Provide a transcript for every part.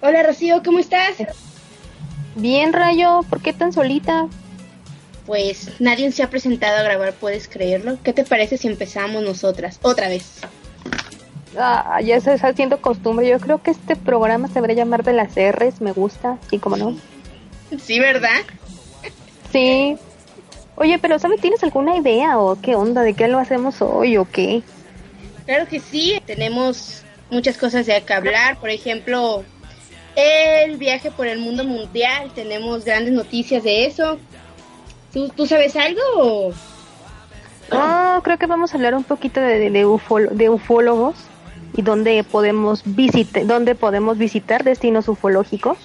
Hola Rocío, ¿cómo estás? Bien, Rayo, ¿por qué tan solita? Pues nadie se ha presentado a grabar, ¿puedes creerlo? ¿Qué te parece si empezamos nosotras? Otra vez. Ah, ya se está haciendo costumbre. Yo creo que este programa se debería llamar de las R's, me gusta, sí, como no. Sí, ¿verdad? Sí. Oye, pero ¿sabes? ¿Tienes alguna idea o qué onda? ¿De qué lo hacemos hoy o qué? Claro que sí, tenemos muchas cosas de que hablar. Por ejemplo, el viaje por el mundo mundial. Tenemos grandes noticias de eso. ¿Tú, tú sabes algo? Oh, creo que vamos a hablar un poquito de, de, ufólogos y dónde podemos, visitar, dónde podemos visitar destinos ufológicos.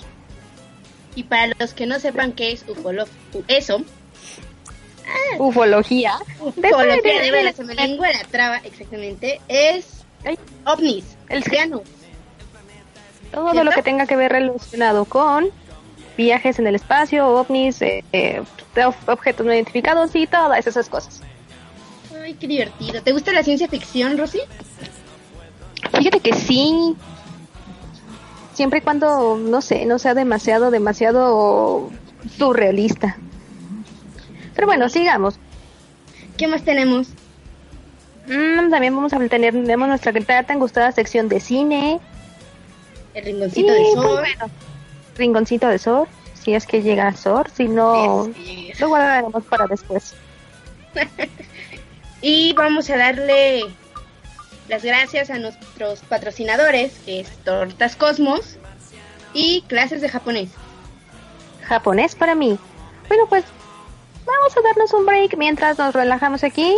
Y para los que no sepan qué es ufolo eso. Ah, ufología. Ufología, de la traba, exactamente. Es ovnis, el ciano. Todo lo que tenga que ver relacionado con viajes en el espacio, ovnis, eh, eh, objetos no identificados y todas esas cosas. Ay, qué divertido. ¿Te gusta la ciencia ficción, Rosy? Fíjate que sí. Siempre y cuando, no sé, no sea demasiado, demasiado surrealista. Pero bueno, sigamos. ¿Qué más tenemos? Mm, también vamos a tener tenemos nuestra tan gustada sección de cine. El rinconcito de pues sol. rinconcito de sol, si es que llega sol, si no, lo guardaremos para después. y vamos a darle las gracias a nuestros patrocinadores, que es Tortas Cosmos y clases de japonés. Japonés para mí. Bueno, pues vamos a darnos un break mientras nos relajamos aquí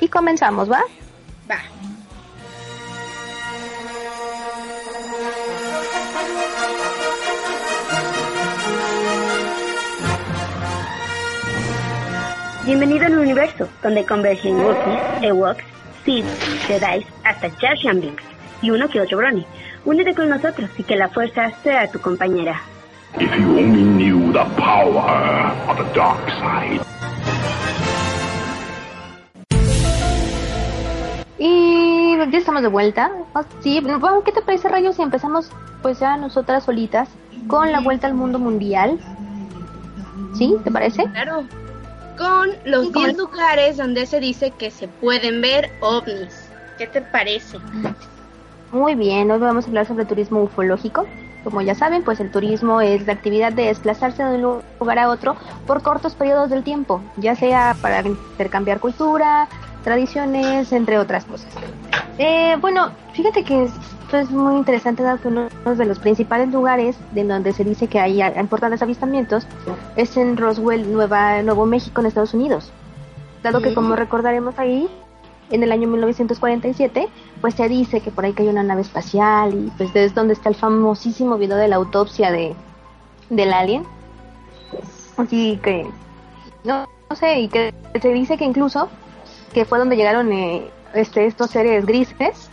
y comenzamos, ¿va? Va. Bienvenido al universo, donde convergen Wookiees, Ewoks, Sith, Jedi, hasta Jar Jar Binks y uno que otro Brony. Únete con nosotros y que la fuerza sea tu compañera. If you only knew the power of the dark side. Y ya estamos de vuelta. Ah, sí, ¿qué te parece, Rayo, si empezamos pues ya nosotras solitas con la vuelta al mundo mundial? ¿Sí? ¿Te parece? Claro con los 10 lugares donde se dice que se pueden ver ovnis. ¿Qué te parece? Muy bien, hoy vamos a hablar sobre turismo ufológico. Como ya saben, pues el turismo es la actividad de desplazarse de un lugar a otro por cortos periodos del tiempo, ya sea para intercambiar cultura, tradiciones, entre otras cosas. Eh, bueno, fíjate que esto es muy interesante dado que uno de los principales lugares de donde se dice que hay importantes avistamientos es en Roswell, Nueva, Nuevo México, en Estados Unidos. Dado que como recordaremos ahí, en el año 1947, pues se dice que por ahí hay una nave espacial y pues es donde está el famosísimo video de la autopsia de del alien. Así que, no, no sé, y que se dice que incluso que fue donde llegaron eh, este, estos seres grises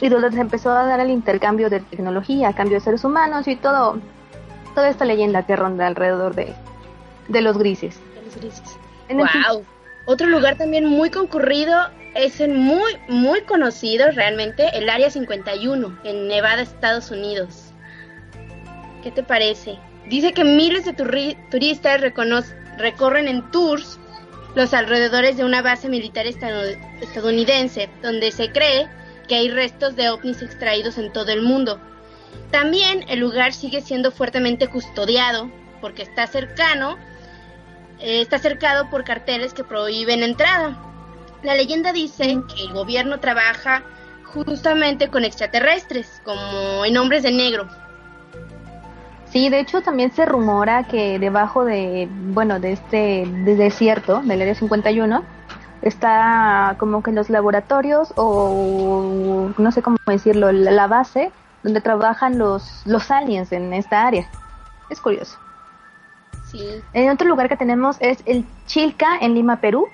y donde se empezó a dar el intercambio de tecnología, cambio de seres humanos y todo, toda esta leyenda que ronda alrededor de, de los grises. wow. Otro lugar también muy concurrido es el muy, muy conocido realmente, el Área 51, en Nevada, Estados Unidos. ¿Qué te parece? Dice que miles de turistas recorren en tours los alrededores de una base militar estadounidense, donde se cree que hay restos de ovnis extraídos en todo el mundo. También el lugar sigue siendo fuertemente custodiado porque está cercano, eh, está cercado por carteles que prohíben entrada. La leyenda dice que el gobierno trabaja justamente con extraterrestres, como en hombres de negro. Sí, de hecho también se rumora que debajo de, bueno, de este desierto, del Área 51, está como que en los laboratorios o no sé cómo decirlo, la base donde trabajan los, los aliens en esta área. Es curioso. Sí. En otro lugar que tenemos es el Chilca en Lima, Perú.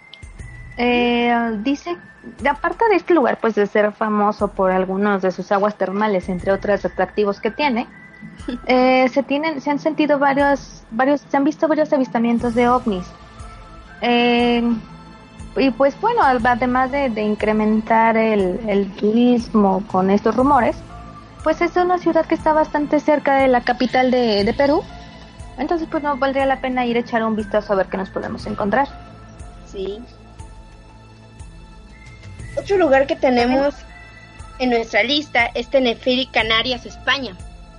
Eh, dice, aparte de este lugar, pues de ser famoso por algunos de sus aguas termales, entre otros atractivos que tiene, eh, se tienen, se han sentido varios, varios, se han visto varios avistamientos de ovnis. Eh, y pues bueno, además de, incrementar el, turismo con estos rumores, pues es una ciudad que está bastante cerca de la capital de, de Perú. Entonces, pues no valdría la pena ir a echar un vistazo a ver qué nos podemos encontrar. Sí. Otro lugar que tenemos en nuestra lista es Tenerife, Canarias, España.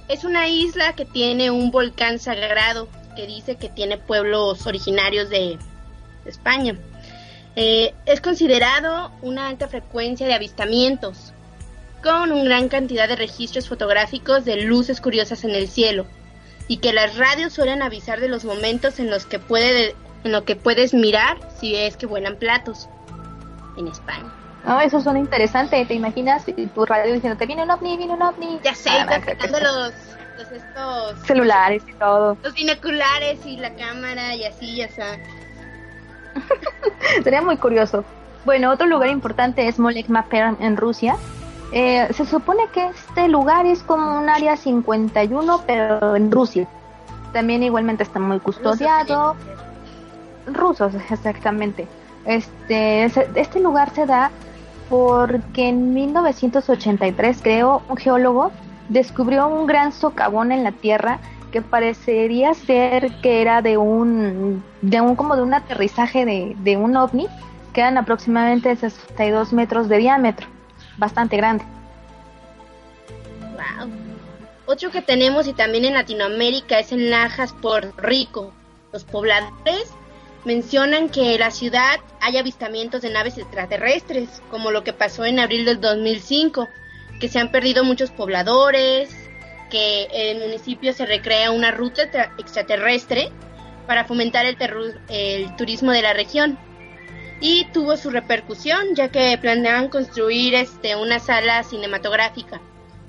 Es una isla que tiene un volcán sagrado que dice que tiene pueblos originarios de España. Eh, es considerado una alta frecuencia de avistamientos, con una gran cantidad de registros fotográficos de luces curiosas en el cielo, y que las radios suelen avisar de los momentos en los que, puede, en lo que puedes mirar si es que vuelan platos en España. No, eso suena interesante. ¿Te imaginas tu radio diciendo, te viene un ovni, viene un ovni? Ya sé, ah, los, los estos... Celulares y todo. Los binoculares y la cámara y así, ya está. Sería muy curioso. Bueno, otro lugar importante es Molek Maper en Rusia. Eh, se supone que este lugar es como un área 51, pero en Rusia. También igualmente está muy custodiado. Rusos, exactamente. Este, este lugar se da porque en 1983, creo, un geólogo descubrió un gran socavón en la Tierra que parecería ser que era de un, de un como de un aterrizaje de, de un ovni, que aproximadamente 62 metros de diámetro, bastante grande. Wow. Otro que tenemos y también en Latinoamérica es en Lajas, Puerto Rico. Los pobladores mencionan que la ciudad hay avistamientos de naves extraterrestres, como lo que pasó en abril del 2005, que se han perdido muchos pobladores, que el municipio se recrea una ruta extraterrestre para fomentar el, el turismo de la región. Y tuvo su repercusión, ya que planeaban construir este, una sala cinematográfica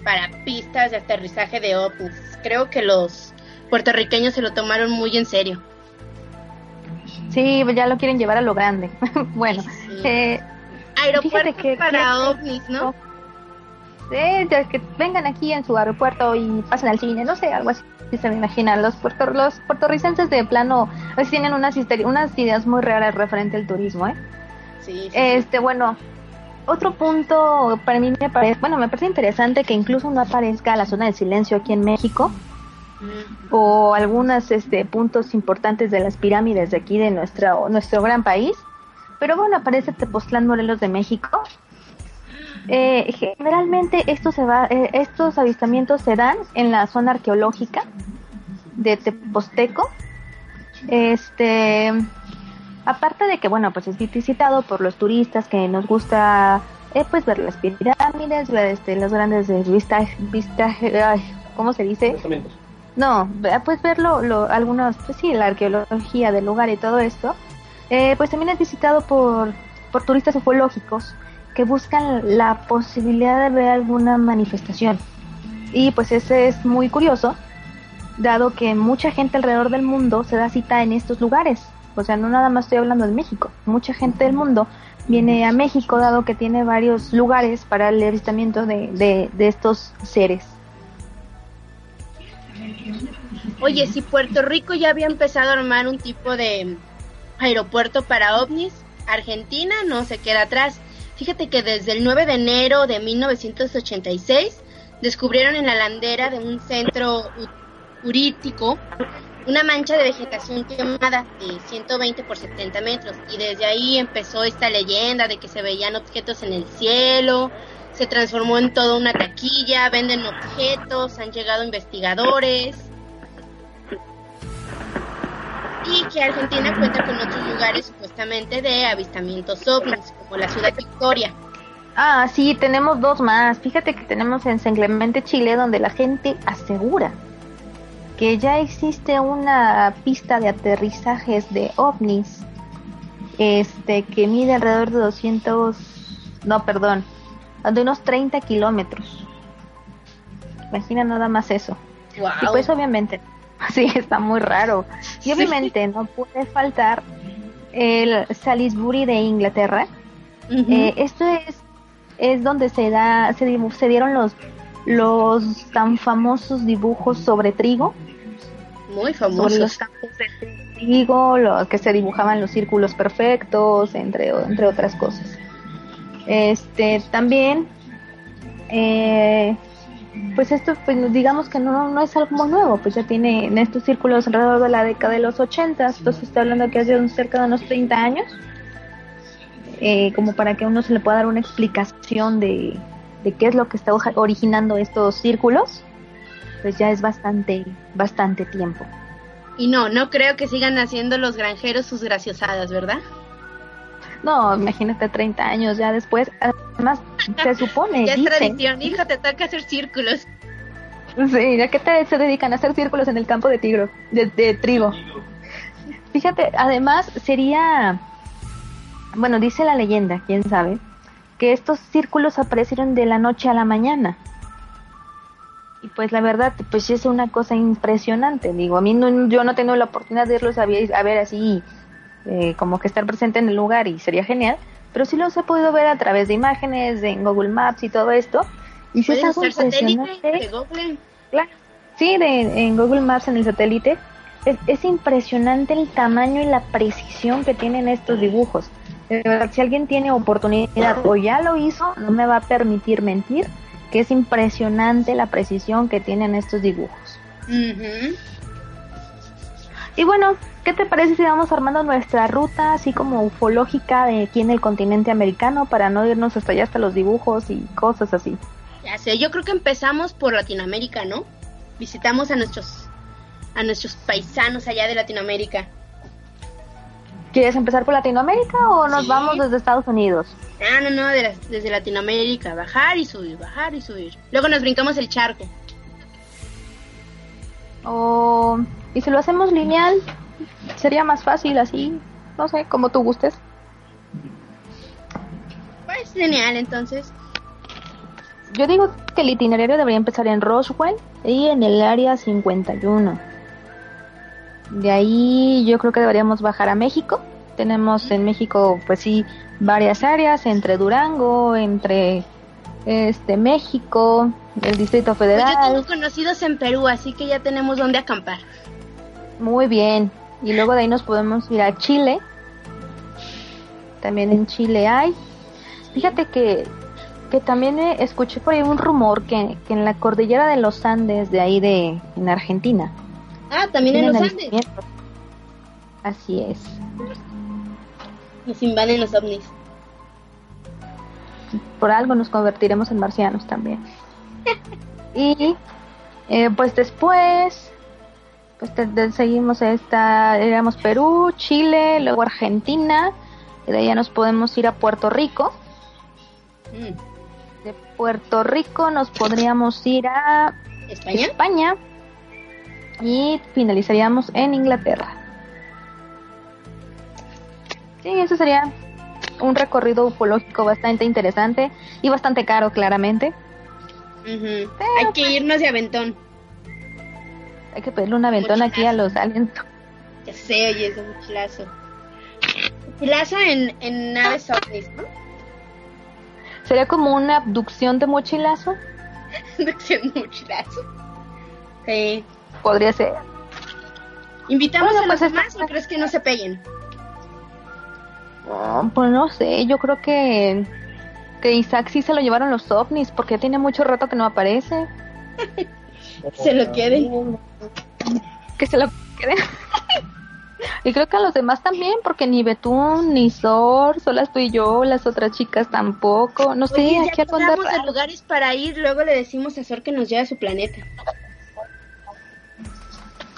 para pistas de aterrizaje de ovnis. Creo que los puertorriqueños se lo tomaron muy en serio. Sí, ya lo quieren llevar a lo grande. bueno, eh, aeropuerto que, para ovnis, ¿no? Eh, que vengan aquí en su aeropuerto y pasen al cine, no sé, algo así se me imaginan. Los, puerto, los puertorricenses de plano pues, tienen unas, unas ideas muy reales referente al turismo, ¿eh? Sí, este, bueno, otro punto para mí me parece, bueno, me parece interesante que incluso no aparezca la zona del silencio aquí en México o algunos este, puntos importantes de las pirámides de aquí de nuestro, nuestro gran país. Pero bueno, aparece Tepoztlán Morelos de México. Eh, generalmente estos, se va, eh, estos avistamientos se dan en la zona arqueológica de Tepozteco. Este, aparte de que, bueno, pues es visitado por los turistas que nos gusta eh, pues ver las pirámides, ver este, los grandes vistas, vista, ¿cómo se dice? No, pues verlo, lo, algunos, pues sí, la arqueología del lugar y todo esto, eh, pues también es visitado por, por turistas ufológicos que buscan la posibilidad de ver alguna manifestación. Y pues ese es muy curioso, dado que mucha gente alrededor del mundo se da cita en estos lugares. O sea, no nada más estoy hablando de México. Mucha gente del mundo viene a México, dado que tiene varios lugares para el avistamiento de, de, de estos seres. Oye, si Puerto Rico ya había empezado a armar un tipo de aeropuerto para ovnis, Argentina no se queda atrás. Fíjate que desde el 9 de enero de 1986 descubrieron en la landera de un centro urítico una mancha de vegetación quemada de 120 por 70 metros y desde ahí empezó esta leyenda de que se veían objetos en el cielo, se transformó en toda una taquilla, venden objetos, han llegado investigadores y que Argentina cuenta con otros lugares supuestamente de avistamientos ovnis, como la ciudad Victoria. Ah, sí, tenemos dos más. Fíjate que tenemos en San Clemente, Chile, donde la gente asegura que ya existe una pista de aterrizajes de ovnis, este, que mide alrededor de 200, no, perdón, de unos 30 kilómetros. Imagina nada más eso. Y pues obviamente Sí, está muy raro. Y obviamente no puede faltar el Salisbury de Inglaterra. Eh, esto es, es donde se da, se, se dieron los, los tan famosos dibujos sobre trigo. Muy famosos. Sobre los campos de trigo, los que se dibujaban los círculos perfectos, entre, entre otras cosas. Este, también eh, pues esto, pues digamos que no, no es algo nuevo, pues ya tiene en estos círculos alrededor de la década de los 80, entonces está hablando que hace cerca de unos 30 años, eh, como para que uno se le pueda dar una explicación de, de qué es lo que está originando estos círculos, pues ya es bastante, bastante tiempo. Y no, no creo que sigan haciendo los granjeros sus graciosadas, ¿verdad? No, imagínate 30 años ya después. Además, se supone. ya es tradición, hijo, te toca hacer círculos. Sí, ya que te, se dedican a hacer círculos en el campo de, tigro, de, trigo. Fíjate, además sería. Bueno, dice la leyenda, quién sabe, que estos círculos aparecieron de la noche a la mañana. Y pues la verdad, pues es una cosa impresionante. Digo, a mí no, yo no tengo la oportunidad de irlos a ver así eh, como que estar presente en el lugar y sería genial, pero sí los he podido ver a través de imágenes, en Google Maps y todo esto. Y sí es algo impresionante. De Google? Claro, sí, de, en Google Maps en el satélite. Es, es, impresionante el tamaño y la precisión que tienen estos dibujos. De verdad, si alguien tiene oportunidad o ya lo hizo, no me va a permitir mentir, que es impresionante la precisión que tienen estos dibujos. Y bueno, ¿qué te parece si vamos armando nuestra ruta así como ufológica de aquí en el continente americano para no irnos hasta allá hasta los dibujos y cosas así? Ya sé, yo creo que empezamos por Latinoamérica, ¿no? Visitamos a nuestros a nuestros paisanos allá de Latinoamérica. ¿Quieres empezar por Latinoamérica o nos vamos desde Estados Unidos? Ah, no, no, desde Latinoamérica, bajar y subir, bajar y subir. Luego nos brincamos el charco. O y si lo hacemos lineal, sería más fácil así, no sé, como tú gustes. Pues lineal entonces. Yo digo que el itinerario debería empezar en Roswell y en el área 51. De ahí yo creo que deberíamos bajar a México. Tenemos en México, pues sí, varias áreas, entre Durango, entre este México, el Distrito Federal. Pues yo tengo conocidos en Perú, así que ya tenemos donde acampar. Muy bien. Y luego de ahí nos podemos ir a Chile. También en Chile hay. Fíjate que, que también escuché por ahí un rumor que, que, en la cordillera de los Andes, de ahí de en Argentina. Ah, también en los Andes. Así es. Nos invaden los ovnis. Por algo nos convertiremos en marcianos también. y eh, pues después pues seguimos esta, éramos Perú, Chile, luego Argentina, y de ya nos podemos ir a Puerto Rico. Mm. De Puerto Rico nos podríamos ir a España. España y finalizaríamos en Inglaterra. Sí, eso sería un recorrido ufológico bastante interesante y bastante caro, claramente. Hay que pues irnos de aventón. Hay que pedirle una ventona aquí a los aliens. Ya sé, oye, es un mochilazo. Mochilazo en, en naves ovnis, ¿no? ¿Sería como una abducción de mochilazo? abducción de mochilazo. Sí. Podría ser. ¿Invitamos a los pues demás o crees que no se peguen? pues no sé, yo creo que que Isaac sí se lo llevaron los ovnis porque tiene mucho rato que no aparece. se lo queden. Que se lo queden. y creo que a los demás también, porque ni Betún, ni Sor, solo estoy yo, las otras chicas tampoco. No sé, aquí hablamos de lugares para ir, luego le decimos a Sor que nos lleve a su planeta.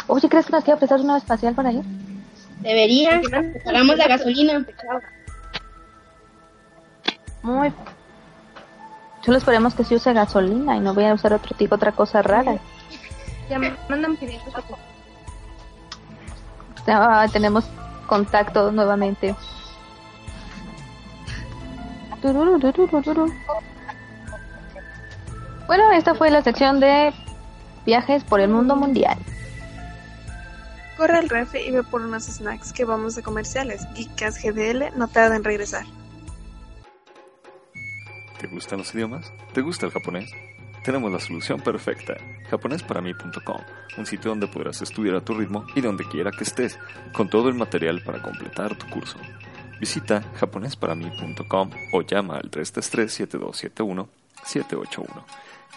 Oye, ¿crees que nos queda prestar una espacial para ir? Debería, pagamos la gasolina. Muy. Solo esperemos que sí use gasolina y no voy a usar otro tipo, otra cosa rara. Ya mandan ah, tenemos contacto nuevamente. Bueno, esta fue la sección de viajes por el mundo mundial. Corre al refri y ve por unos snacks que vamos de comerciales. Geekas GDL no tarda en regresar. ¿Te gustan los idiomas? ¿Te gusta el japonés? Tenemos la solución perfecta. japonesparami.com, un sitio donde podrás estudiar a tu ritmo y donde quiera que estés, con todo el material para completar tu curso. Visita japonesparami.com o llama al 333-7271-781.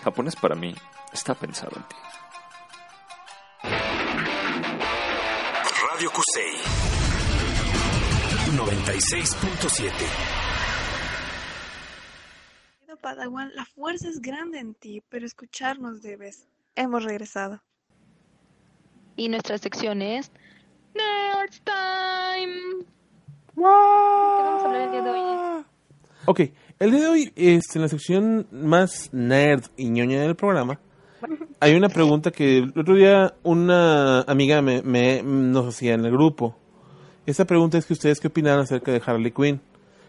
Japonés para mí está pensado en ti. Radio Kusei 96.7 Querido Padawan, la fuerza es grande en ti, pero escucharnos debes. Hemos regresado. Y nuestra sección es Nerds Time. ¿Qué vamos a hablar el día de hoy? Ok, el día de hoy, este, en la sección más nerd y ñoña del programa, hay una pregunta que el otro día una amiga me, me- nos hacía en el grupo. Esa pregunta es que ustedes qué opinan acerca de Harley Quinn.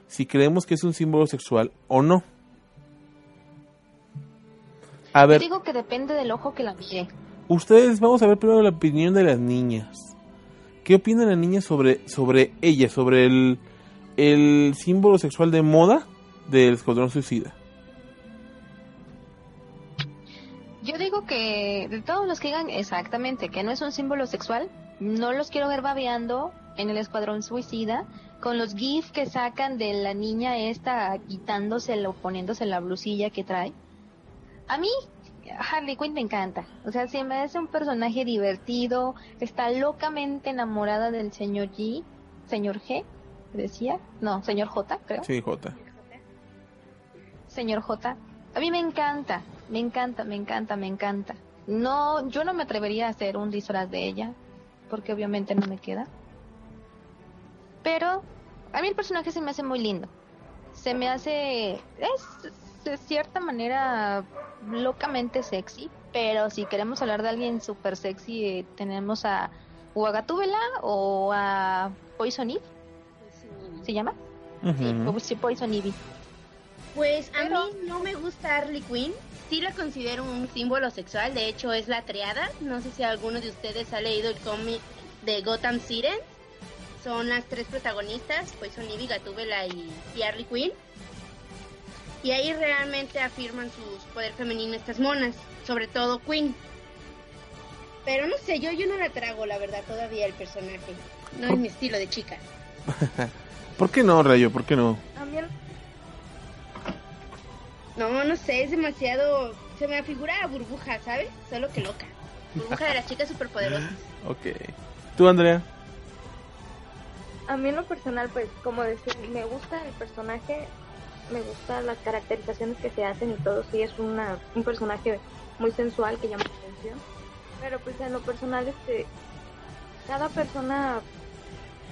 Si creemos que es un símbolo sexual o no. A Yo digo que depende del ojo que la mire. ustedes vamos a ver primero la opinión de las niñas. ¿Qué opinan las niñas sobre, sobre ella, sobre el, el símbolo sexual de moda del Escuadrón Suicida? Yo digo que de todos los que digan exactamente que no es un símbolo sexual, no los quiero ver babeando en el escuadrón suicida con los gifs que sacan de la niña esta quitándosela o poniéndose la blusilla que trae. A mí Harley Quinn me encanta. O sea, se me hace un personaje divertido, está locamente enamorada del señor G, señor G, decía, no, señor J, creo Sí, Jota. señor J. A mí me encanta, me encanta, me encanta, me encanta. No, yo no me atrevería a hacer un disfraz de ella, porque obviamente no me queda. Pero a mí el personaje se me hace muy lindo. Se me hace, es de cierta manera locamente sexy, pero si queremos hablar de alguien súper sexy, eh, tenemos a o a Gatúbela o a Poison Ivy, ¿se llama? Sí, sí, Poison Ivy. Pues a Pero- mí no me gusta Harley Quinn. Sí la considero un símbolo sexual. De hecho, es la triada. No sé si alguno de ustedes ha leído el cómic de Gotham City. Son las tres protagonistas, Poison Ivy, Gatúbela y, y Harley Quinn. Y ahí realmente afirman su poder femenino estas monas, sobre todo Quinn. Pero no sé, yo, yo no la trago, la verdad, todavía el personaje. No es mi estilo de chica. ¿Por qué no, Rayo? ¿Por qué no? También No, no sé, es demasiado... Se me figura a burbuja, ¿sabes? Solo que loca. Burbuja de las chicas superpoderosas. Ok. ¿Tú, Andrea? A mí en lo personal, pues, como decir, me gusta el personaje, me gustan las caracterizaciones que se hacen y todo, sí es una, un personaje muy sensual que llama la atención. Pero pues en lo personal, este, cada persona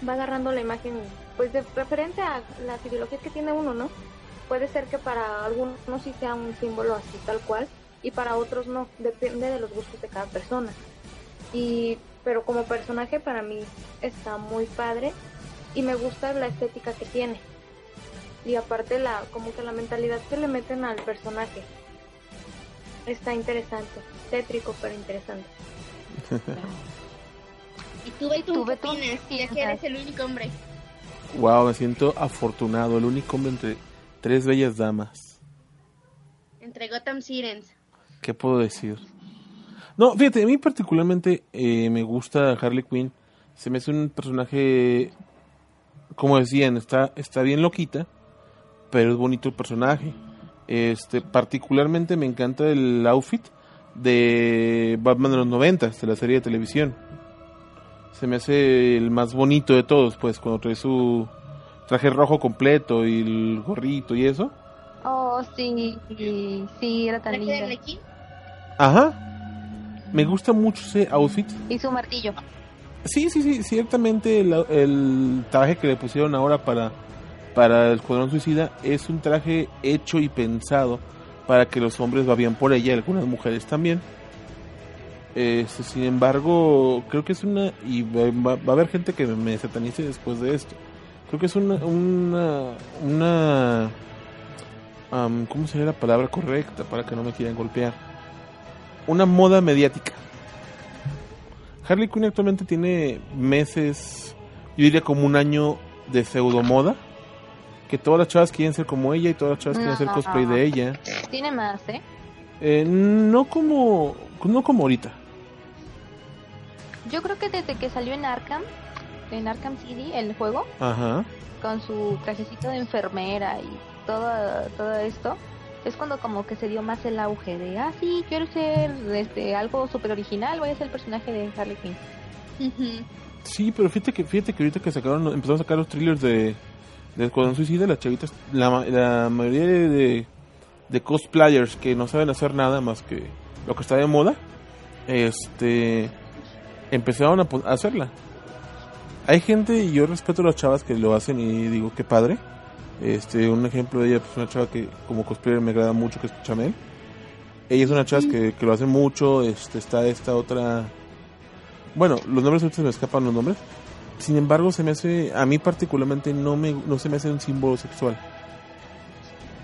va agarrando la imagen, pues de referente a las ideologías que tiene uno, ¿no? Puede ser que para algunos sí sea un símbolo así tal cual y para otros no, depende de los gustos de cada persona. Y pero como personaje para mí está muy padre y me gusta la estética que tiene. Y aparte la como que la mentalidad que le meten al personaje. Está interesante, tétrico pero interesante. ¿Y tú, Beto, Tú, opinas? ¿qué Ya que eres el único hombre. Wow, me siento afortunado, el único hombre entre tres bellas damas. Entre Gotham Sirens. ¿Qué puedo decir? No, fíjate, a mí particularmente eh, me gusta Harley Quinn. Se me hace un personaje, como decían, está, está bien loquita, pero es bonito el personaje. Este, particularmente me encanta el outfit de Batman de los 90, de la serie de televisión. Se me hace el más bonito de todos, pues, cuando trae su traje rojo completo y el gorrito y eso. Oh, sí, sí, era tan ¿Traje de linda. Arlequín? Ajá. Me gusta mucho ese outfit. Y su martillo. Sí, sí, sí, ciertamente el, el traje que le pusieron ahora para, para el Escuadrón Suicida es un traje hecho y pensado para que los hombres vayan por ella, algunas mujeres también. Este, sin embargo, creo que es una... y va, a haber gente que me satanice después de esto. Creo que es una... una, una am, ¿Cómo sería la palabra correcta para que no me quieran golpear? Una moda mediática. Harley Quinn actualmente tiene meses, yo diría como un año de pseudo moda. Que todas las chavas quieren ser como ella y todas las chavas quieren hacer No. cosplay de ella. Tiene más, ¿eh? Eh, no como no como ahorita. Yo creo que desde que salió en Arkham, en Arkham City, el juego, Ajá. con su trajecito de enfermera y todo, todo esto, es cuando como que se dio más el auge de, ah, sí, quiero ser este, algo súper original, voy a ser el personaje de Harley Quinn. Sí, pero fíjate que, fíjate que ahorita que sacaron, empezaron a sacar los thrillers de, de Escuadrón Suicida, las chavitas, la, la mayoría de, de cosplayers que no saben hacer nada más que lo que está de moda, este, empezaron a, a hacerla. Hay gente, y yo respeto a las chavas que lo hacen y digo, qué padre. Este, un ejemplo de ella, pues una chava que como cosplayer me agrada mucho, que es Chamel. Ella es una chava que, que lo hace mucho, este, está esta otra... Bueno, los nombres ahorita se me escapan los nombres. Sin embargo, se me hace, a mí particularmente no me, no se me hace un símbolo sexual.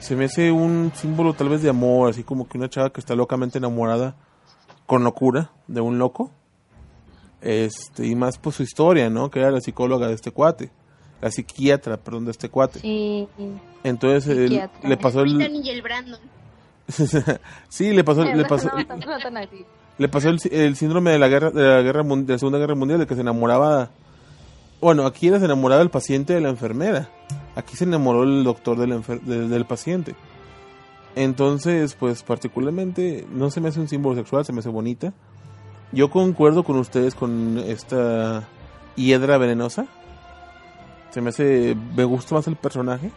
Se me hace un símbolo tal vez de amor, así como que una chava que está locamente enamorada con locura de un loco. Este, y más por su historia, ¿no? Que era la psicóloga de este cuate. La psiquiatra, perdón, de este cuate. Sí, Entonces él- le pasó el... Brittany y el Brandon. sí, le pasó, le No, pasó, no, no, no tan así. le pasó el, el síndrome de la guerra de la guerra de la segunda guerra mundial de que se enamoraba bueno aquí era se enamoraba el paciente de la enfermera. Aquí se enamoró el doctor del enfer- de- del paciente. Entonces pues particularmente no se me hace un símbolo sexual se me hace bonita. Yo concuerdo con ustedes con esta hiedra venenosa. Se me hace me gusta más el personaje.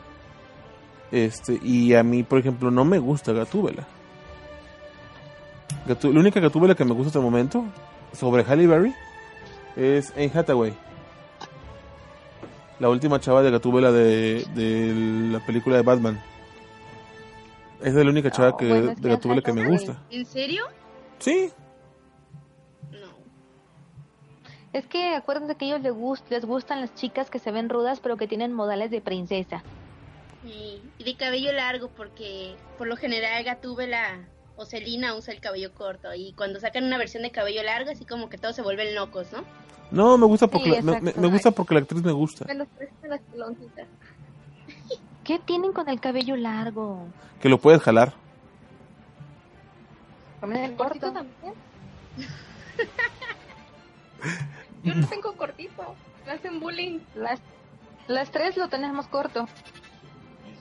Este y a mí por ejemplo no me gusta Gatúbela. Gatú- la única Gatúbela que me gusta hasta el momento sobre Halle Berry es Anne Hathaway. La última chava de Gatúbela de, de la película de Batman. Esa es la única chava Oh, que, bueno, es que de Gatúbela que me gusta. ¿En serio? Sí, No. Es que acuérdense que a ellos les, gust- les gustan las chicas que se ven rudas pero que tienen modales de princesa. Y, y de cabello largo porque por lo general Gatúbela o Selina usa el cabello corto y cuando sacan una versión de cabello largo así como que todos se vuelven locos, ¿no? no, me gusta porque Sí, la, me- gusta porque la actriz me gusta. Me los prestan las peloncitas. ¿Qué tienen con el cabello largo? Que lo puedes jalar. Ponen el ¿El corto. también? Yo lo tengo cortito. Me hacen bullying. Las, las tres lo tenemos corto.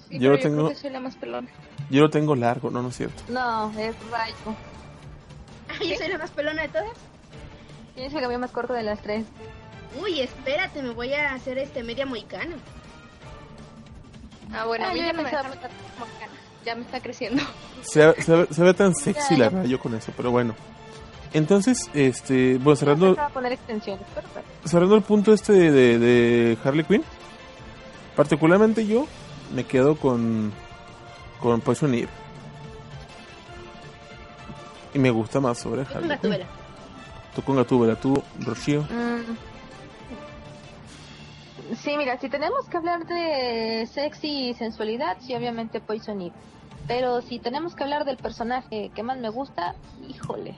Sí, Yo lo yo tengo- creo que soy la más pelona. Yo lo tengo largo, no, no es cierto. No, es rayo. Ah, yo soy la más pelona de todas. Tienes el cabello más corto de las tres. Uy, espérate, me voy a hacer este media mohicana. Ah, bueno, Ah, a mí yo ya ya no me cana. Ya me está creciendo. Se, se, ve- se ve tan sexy Ya, la rayo con eso, pero bueno. Entonces, este, bueno, No cerrando, pensaba poner extensiones, cerrando el punto este de, de, de Harley Quinn, particularmente yo me quedo con con Poison Ivy. Y me gusta más sobre con Harley Quinn. Gatúbela. Tú con Gatúbela, tú, Rocío. Mm. Sí, mira, si tenemos que hablar de sexy y sensualidad, sí, obviamente Poison Ivy. Pero si tenemos que hablar del personaje que más me gusta, híjole,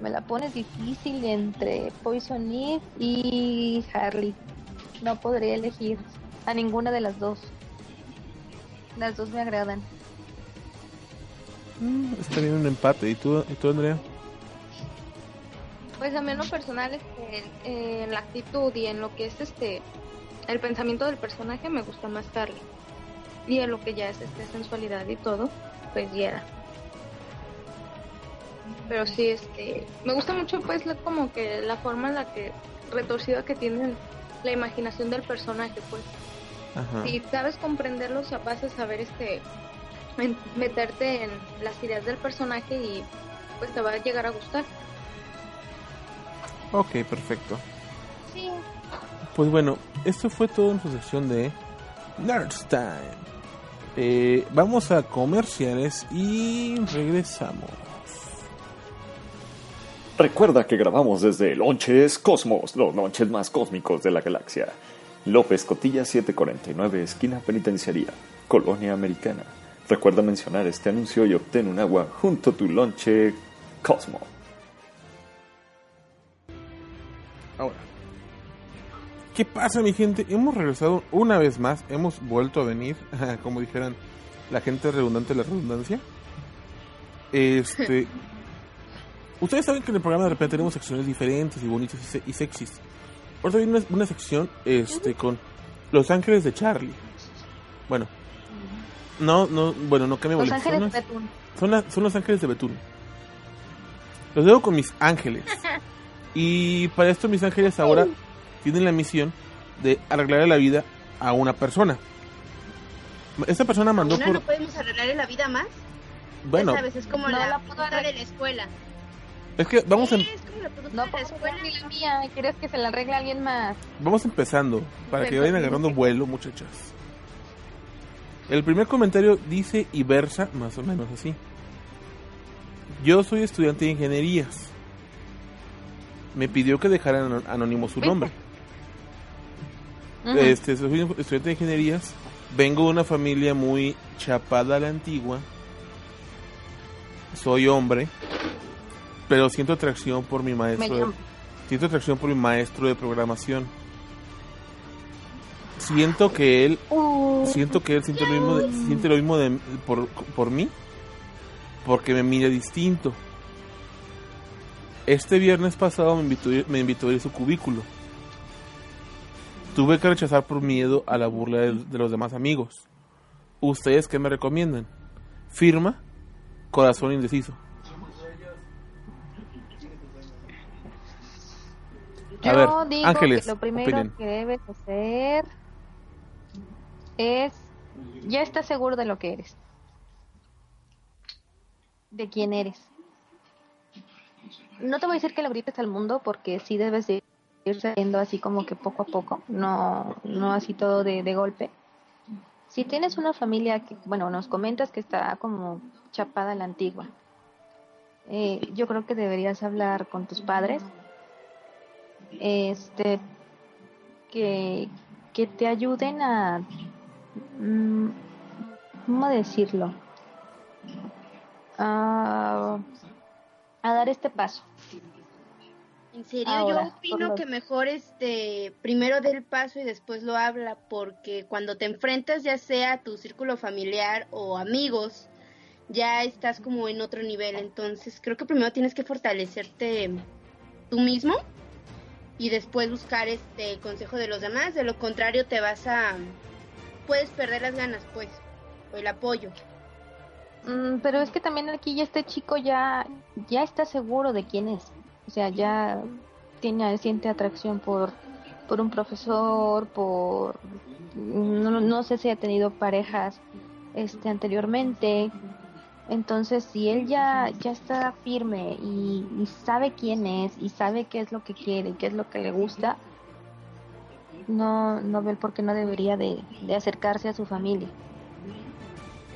me la pones difícil entre Poison Ivy y Harley. No podría elegir a ninguna de las dos. Las dos me agradan. Mm, está bien un empate. ¿Y tú, ¿Y tú Andrea? Pues a mí en lo personal, este, eh, en la actitud y en lo que es este el pensamiento del personaje me gusta más Harley. Y en lo que ya es este sensualidad y todo, pues Yera. Pero sí, este, me gusta mucho pues la- como que la forma en la que retorcida que tiene la imaginación del personaje, pues. Ajá. Si sabes comprenderlo, o sea, vas a saber este en- meterte en las ideas del personaje y pues te va a llegar a gustar. Ok, perfecto. Sí. Pues bueno, esto fue todo en su sección de Nerds Time. Eh, vamos a comerciales y regresamos. Recuerda que grabamos desde Lonches Cosmos, los lonches más cósmicos de la galaxia. López Cotilla 749, esquina penitenciaría, Colonia Americana. Recuerda mencionar este anuncio y obtén un agua junto a tu lonche Cosmo. Ahora, ¿qué pasa, mi gente? Hemos regresado una vez más, hemos vuelto a venir, como dijeran la gente redundante de la redundancia. Este, ustedes saben que en el programa de repente tenemos secciones diferentes y bonitas y, se- y sexys. Ahora viene una, una sección, este, con Los Ángeles de Charlie. Bueno, No, no, bueno, no cambia Los. Ángeles Son, de las- Betún. son, los ángeles de Betún. Los dejo con mis ángeles. Y para esto mis ángeles ahora tienen la misión de arreglarle la vida a una persona. Esta persona mandó ¿Una por... no podemos arreglarle la vida más? Bueno, sabes, es como No de la escuela. Es que vamos, productora No la escuela. ni la mía. ¿Quieres que se la arregle alguien más? vamos empezando para que vayan agarrando vuelo, muchachas. El primer comentario dice y versa más o menos así. Yo soy estudiante de ingenierías. Me pidió que dejara anónimo su nombre. Este, soy estudiante de ingenierías. Vengo de una familia muy chapada a la antigua. Soy hombre. Pero siento atracción por mi maestro. de- siento atracción por mi maestro de programación. Siento que él, Uh, siento que él siente lo mismo, de- siente lo mismo de, por, por mí, porque me mira distinto. Este viernes pasado me invitó, me invitó a ir a su cubículo. Tuve que rechazar por miedo a la burla de, de los demás amigos. ¿Ustedes qué me recomiendan? Firma, corazón indeciso. A Yo ver, digo Ángeles, que lo primero opinen. que debes hacer es ya estás seguro de lo que eres, de quién eres. No te voy a decir que lo grites al mundo porque sí debes de ir saliendo así como que poco a poco, no, no así todo de, de golpe. Si tienes una familia que, bueno, nos comentas que está como chapada a la antigua, eh, yo creo que deberías hablar con tus padres este que, que te ayuden a mm, cómo decirlo a, a dar este paso En serio, Ahora, yo opino que mejor este primero dé el paso y después lo habla, porque cuando te enfrentas ya sea a tu círculo familiar o amigos, ya estás como en otro nivel. Entonces creo que primero tienes que fortalecerte tú mismo y después buscar este consejo de los demás. De lo contrario te vas a puedes perder las ganas, pues, o el apoyo. Mm, pero es que también aquí ya este chico ya ya está seguro de quién es o sea ya tiene siente atracción por por un profesor por no, no sé si ha tenido parejas este anteriormente entonces si él ya ya está firme y, sabe quién es y sabe qué es lo que quiere y qué es lo que le gusta no no ve el por qué no debería de, de acercarse a su familia.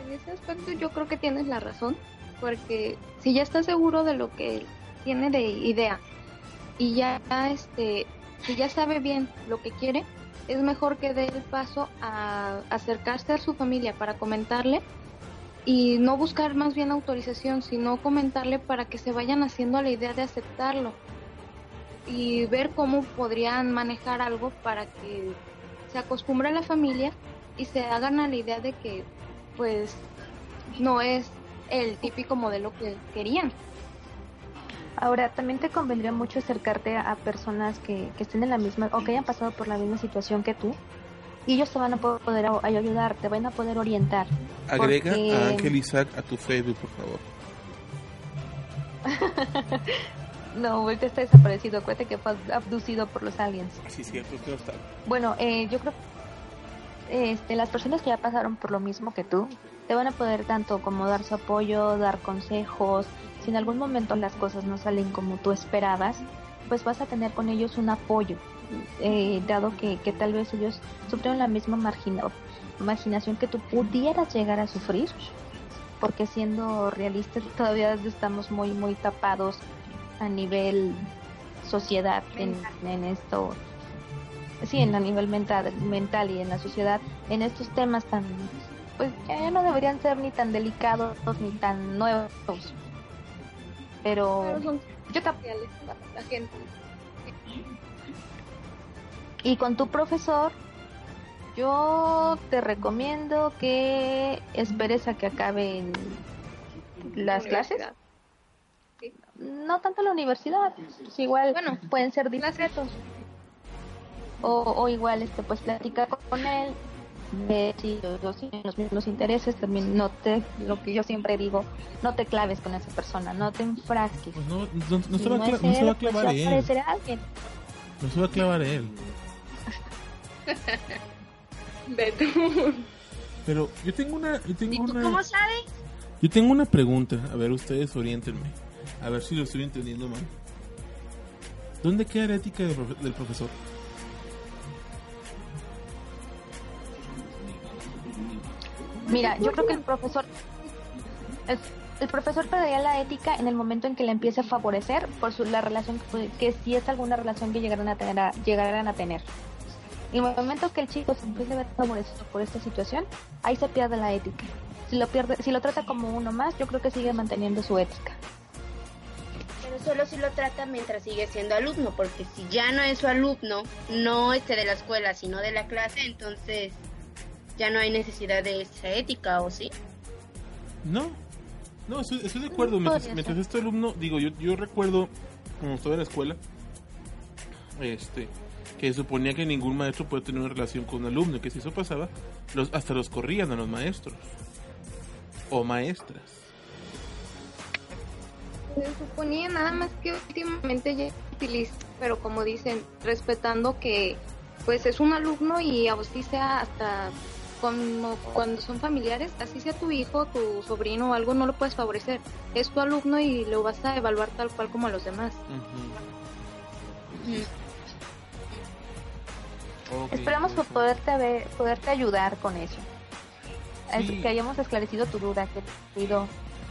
En ese aspecto yo creo que tienes la razón, porque si ya está seguro de lo que tiene de idea y ya este si ya sabe bien lo que quiere, es mejor que dé el paso a acercarse a su familia para comentarle y no buscar más bien autorización, sino comentarle para que se vayan haciendo la idea de aceptarlo y ver cómo podrían manejar algo para que se acostumbre a la familia y se hagan a la idea de que pues no es el típico modelo que querían. Ahora, también te convendría mucho acercarte a personas que, que estén en la misma o que hayan pasado por la misma situación que tú. Y ellos te van a poder ayudar, te van a poder orientar. Agrega Porque- a Ángel Isaac a tu Facebook, por favor. No, ahorita está desaparecido. Acuérdate que fue abducido por los aliens. Sí, que no está. Bueno, eh, yo creo este, las personas que ya pasaron por lo mismo que tú te van a poder tanto como dar su apoyo, dar consejos. Si en algún momento las cosas no salen como tú esperabas, pues vas a tener con ellos un apoyo, eh, dado que, que tal vez ellos sufrieron la misma margina- marginación que tú pudieras llegar a sufrir, porque siendo realistas todavía estamos muy, muy tapados a nivel sociedad en, en esto sí, en a nivel mental, mental y en la sociedad, en estos temas tan, pues ya no deberían ser ni tan delicados ni tan nuevos. Pero Pero son yo para la gente. Y con tu profesor, yo te recomiendo que esperes a que acaben las clases. No tanto la universidad, pues igual Bueno, pueden ser discretos. O, o igual este pues platicar con él ve si los dos tienen los mismos intereses, también no te, lo que yo siempre digo, no te claves con esa persona, no te enfrasques. Pues no, no, no Si se va no se va a pues clavar él. No se va a clavar él. Pero yo tengo una, yo ¿Y tengo tú una, cómo sabes? yo tengo una pregunta. A ver, ustedes oriéntenme. A ver si lo estoy entendiendo mal. ¿Dónde queda la ética del, profe- del profesor? Mira, yo creo que el profesor el, el profesor perdería la ética en el momento en que le empiece a favorecer por su, la relación que, que si es alguna relación que llegaran a tener a- llegaran a tener. En el momento que el chico se empiece a ver favorecido por esta situación, ahí se pierde la ética. Si lo pierde, si lo trata como uno más, yo creo que sigue manteniendo su ética. Pero solo si lo trata mientras sigue siendo alumno, porque si ya no es su alumno, no este de la escuela, sino de la clase, entonces ya no hay necesidad de esa ética, ¿o sí? No, no, estoy, estoy de acuerdo. Mientras, mientras este alumno, digo, yo, yo recuerdo cuando estaba en la escuela, este, que suponía que ningún maestro puede tener una relación con un alumno, y que si eso pasaba, los, hasta los corrían a los maestros o maestras. Se suponía nada más que últimamente ya utiliza, pero como dicen, respetando que pues es un alumno y así sea hasta como cuando son familiares, así sea tu hijo, tu sobrino o algo, no lo puedes favorecer. Es tu alumno y lo vas a evaluar tal cual como a los demás. Esperamos poderte ver- poderte ayudar con eso. Es Sí. que hayamos esclarecido tu duda, que te pido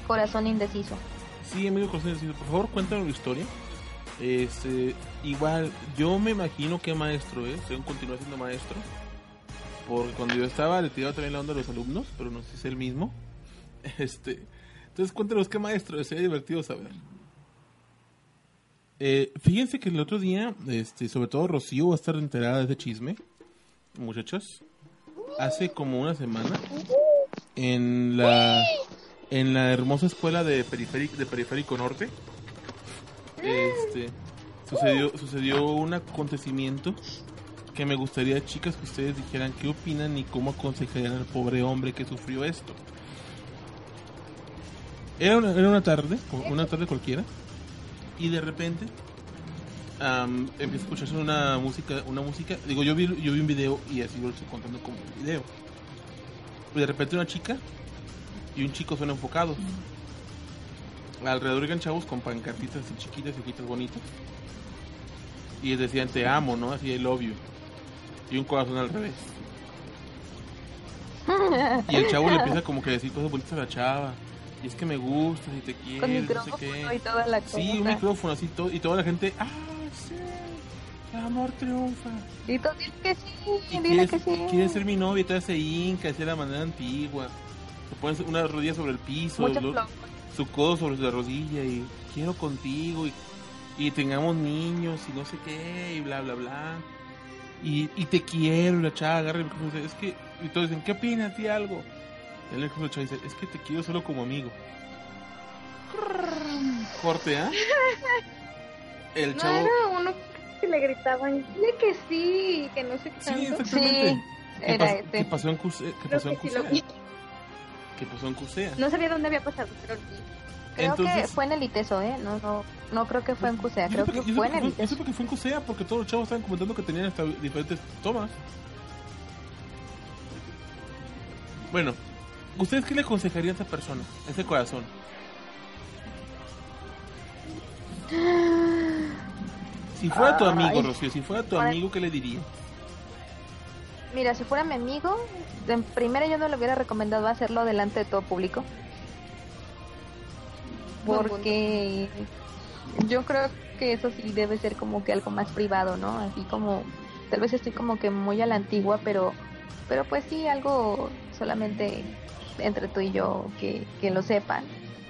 corazón indeciso. Sí, amigo José, sí, por favor, cuéntanos la historia. Este, igual, yo me imagino que maestro es, según continúa siendo maestro. Porque cuando yo estaba, le tiraba también la onda a los alumnos, pero no sé si es el mismo. Este, entonces cuéntanos qué maestro es, sería divertido saber. Eh, fíjense que el otro día, este, sobre todo Rocío va a estar enterada de ese chisme, muchachos. Hace como una semana, en la en la hermosa escuela de periférico, norte este sucedió sucedió un acontecimiento que me gustaría chicas que ustedes dijeran qué opinan y cómo aconsejarían al pobre hombre que sufrió esto era era una tarde una tarde cualquiera y de repente am, empieza a escucharse una música una música digo yo vi yo vi un video y así lo estoy contando como un video y de repente una chica y un chico son enfocados. Alrededor llegan chavos con pancartitas así chiquitas, chiquitas, bonitas. Y decían te amo, ¿no? Así I love you. Y un corazón al revés. Y el chavo le empieza como que a decir cosas bonitas a la chava. Y es que me gusta, y te quiero, Con no sé qué. y toda la cosa. Sí, un micrófono así todo, y toda la gente, ah, sí, el amor triunfa. Y tú dile que sí, Y dile quiere, que sí. quiere ser mi novia, y todavía se hinca, así de la manera antigua. Se pone una rodilla sobre el piso, lo- su codo sobre la rodilla y quiero contigo y, y tengamos niños y no sé qué y bla bla bla. Y, y te quiero, y la chava agarra el micrófono es que, y todos dicen, ¿qué opinas? Di algo. Y el chava dice, es que te quiero solo como amigo. Corte, ¿ah? El No chavo... era uno que le gritaban, dile que sí, que no sé qué Sí, tanto. exactamente. Sí, ¿Qué, era pas- este. qué pasó en Cusea? ¿Qué Creo pasó en que sí pasó en Cusea? No sabía dónde había pasado, pero sí. Creo que fue en el ITESO, ¿eh? No, no, no creo que fue en CUSEA, creo que fue en el que yo supe que fue en Cusea porque todos los chavos estaban comentando que tenían hasta diferentes tomas. Bueno, ¿ustedes qué le aconsejarían a esa persona, a ese corazón? Si fuera tu amigo, Ay. Rocío, si fuera tu amigo, ¿qué le dirías? Mira, si fuera mi amigo, en primera yo no le hubiera recomendado hacerlo delante de todo público. Porque yo creo que eso sí debe ser como que algo más privado, ¿no? Así como, tal vez estoy como que muy a la antigua, pero, pero pues sí, algo solamente entre tú y yo que, que lo sepan.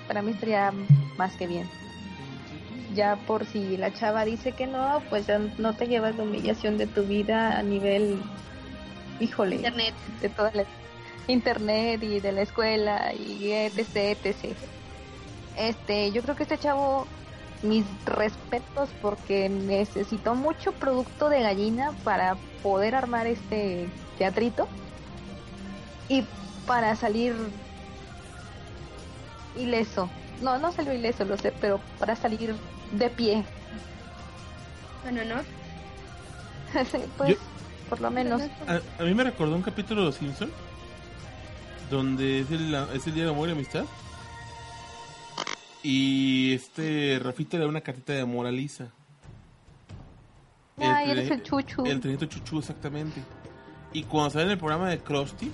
Para mí estaría más que bien. Ya por si la chava dice que no, pues ya no te llevas la humillación de tu vida a nivel, híjole, Internet. de toda la internet y de la escuela y etc, etc. Este, yo creo que este chavo, mis respetos porque necesitó mucho producto de gallina para poder armar este teatrito. y para salir ileso. No, no salió ileso, lo sé, pero para salir de pie. Bueno, ¿no? Sí, pues, por lo menos. A, a mí me recordó un capítulo de Los Simpson donde es el, es el día de amor y amistad. Y este Rafita le da una cartita de amor a Lisa. Ay, tre- eres el chuchu. El trenito chuchu, exactamente. Y cuando sale en el programa de Krusty,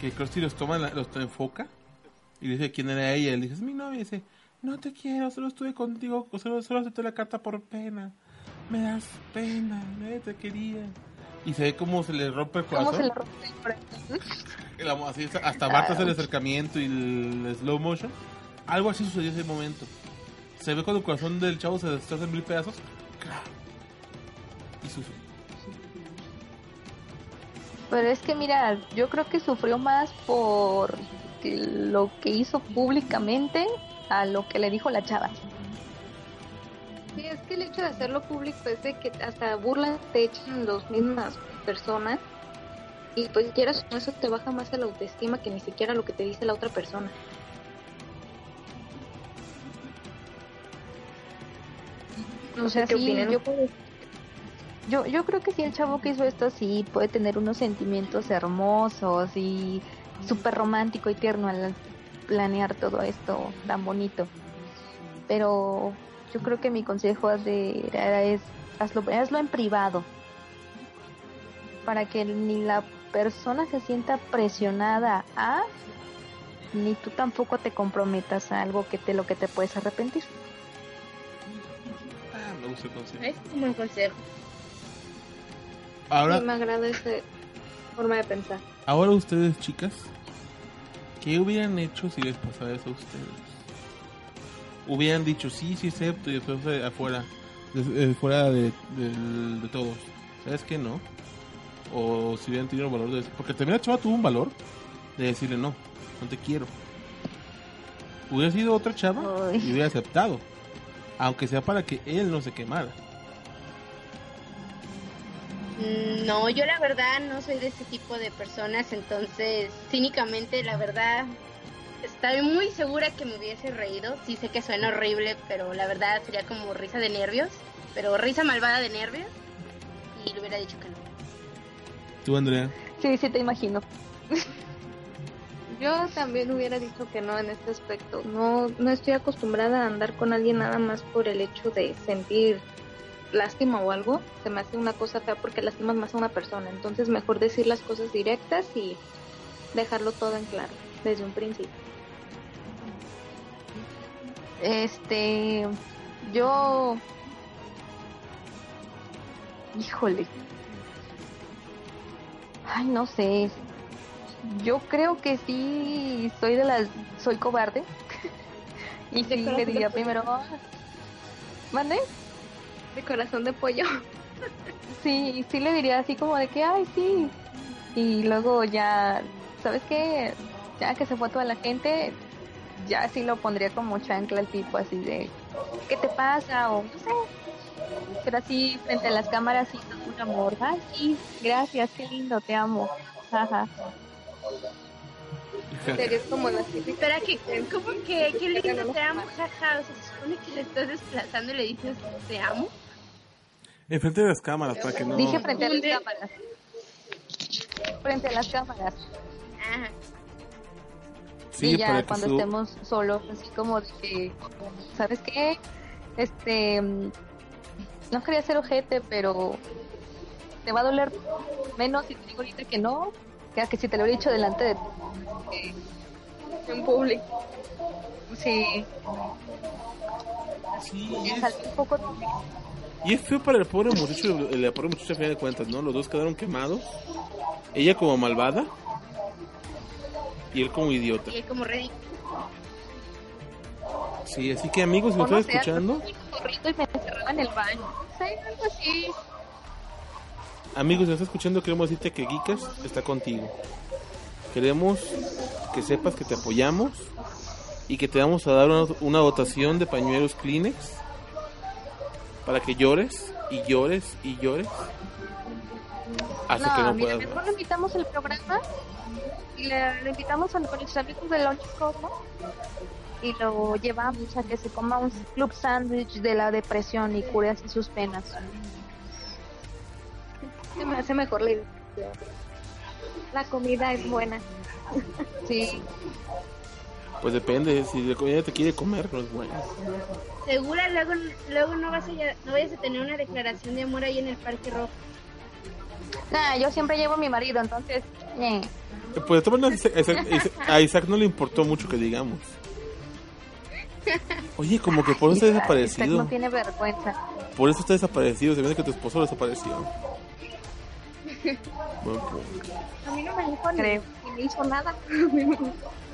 que Krusty los toma, los enfoca y le dice quién era ella. Él dice, es mi novia. Y dice, no te quiero, solo estuve contigo, solo, solo acepté la carta por pena. Me das pena, nadie te quería. Y se ve cómo se le rompe el ¿Cómo corazón. se le rompe el corazón? Así, hasta Bart hace el acercamiento y el slow motion. Algo así sucedió en ese momento. Se ve cuando el corazón del chavo se destroza en mil pedazos. Y sufre. Pero es que mira, yo creo que sufrió más por lo que hizo públicamente a lo que le dijo la chava. Sí, es que el hecho de hacerlo público es de que hasta burlas te echan las mismas personas y pues quieras o no, eso te baja más la autoestima que ni siquiera lo que te dice la otra persona. No O sé sea, qué sí, yo, yo, yo creo que sí, el chavo que hizo esto sí puede tener unos sentimientos hermosos y súper romántico y tierno al planear todo esto tan bonito. Pero yo creo que mi consejo era es hazlo, hazlo en privado para que ni la persona se sienta presionada a ni tú tampoco te comprometas a algo que te lo que te puedes arrepentir. Ah, me gusta el consejo. Es un buen consejo. Ahora, Sí, me agrada esa forma de pensar. ahora ustedes, chicas, ¿qué hubieran hecho si les pasara eso a ustedes? Hubieran dicho sí, sí acepto y después de afuera, de, fuera de, de, de todos. ¿Sabes qué? No. O si hubieran tenido el valor de decir, porque también la chava tuvo un valor de decirle no, no te quiero. Hubiera sido otra chava Ay. y hubiera aceptado. Aunque sea para que él no se quemara. Mm, No, yo la verdad no soy de ese tipo de personas, entonces cínicamente la verdad estoy muy segura que me hubiese reído. Sí sé que suena horrible, pero la verdad sería como risa de nervios, pero risa malvada de nervios y le hubiera dicho que no. Tú, Andrea. Sí, sí te imagino. Yo también hubiera dicho que no en este aspecto. No, no estoy acostumbrada a andar con alguien nada más por el hecho de sentir lástima o algo. Se me hace una cosa fea porque lastimas más a una persona. Entonces mejor decir las cosas directas y dejarlo todo en claro desde un principio. Este, yo, híjole, ay, no sé. Yo creo que sí soy de las, soy cobarde. y sí le diría primero, "Ah, ¿mande? De corazón de pollo. Sí, sí le diría así como de que, ay, sí. Y luego ya, ¿sabes qué? Ya que se fue toda la gente, ya sí lo pondría como chancla al tipo, así de, ¿qué te pasa? O no sé. Pero así, frente a las cámaras, sí, con un amor. Ay, sí, gracias, qué lindo, te amo. Ajá. Serías como la típica. Espera, que, ¿cómo que qué lindo te amo? Jaja, o sea, se supone que le estás desplazando y le dices te amo. Enfrente de las cámaras, para que no. Dije frente a las cámaras. Frente a las cámaras. Ajá. Sí, y ya para que cuando su- estemos solos, así como de que, ¿sabes qué? Este, no quería ser ojete, pero te va a doler menos si te digo ahorita que no, que si te lo he dicho delante de En público. Sí, Sí, es, un poco y es feo para el pobre muchacho, el, el pobre muchacho a final de cuentas, ¿no? Los dos quedaron quemados. Ella como malvada y él como idiota. Y es como ridículo. Sí, así que amigos, si me sé, escuchando, y me encerraba en el baño. O sea, algo así. Amigos, si me estás escuchando, queremos decirte que Geekas está contigo. Queremos que sepas que te apoyamos y que te vamos a dar una, una dotación de pañuelos Kleenex para que llores y llores y llores hasta que no mira, puedas. mejor le invitamos al programa y le, le invitamos a, con nuestros amigos de Lunch Cosmos y lo llevamos a que se coma un club sándwich de la depresión y cure así sus penas. Me hace mejor la idea. La comida es buena. Sí, Pues depende, si la comida te quiere comer, no es buena. Segura, luego, luego no, vas a, no vayas a tener una declaración de amor ahí en el Parque Rojo. Nah, yo siempre llevo a mi marido, entonces... eh. Pues de todas maneras, Isaac- Isaac- Isaac- a Isaac no le importó mucho que digamos. Oye, como que por eso está Isaac desaparecido. no tiene vergüenza. Por eso está desaparecido. Se ve que tu esposo desapareció. Buen punto. A mí no me dijo ni, Creo. ni me hizo nada.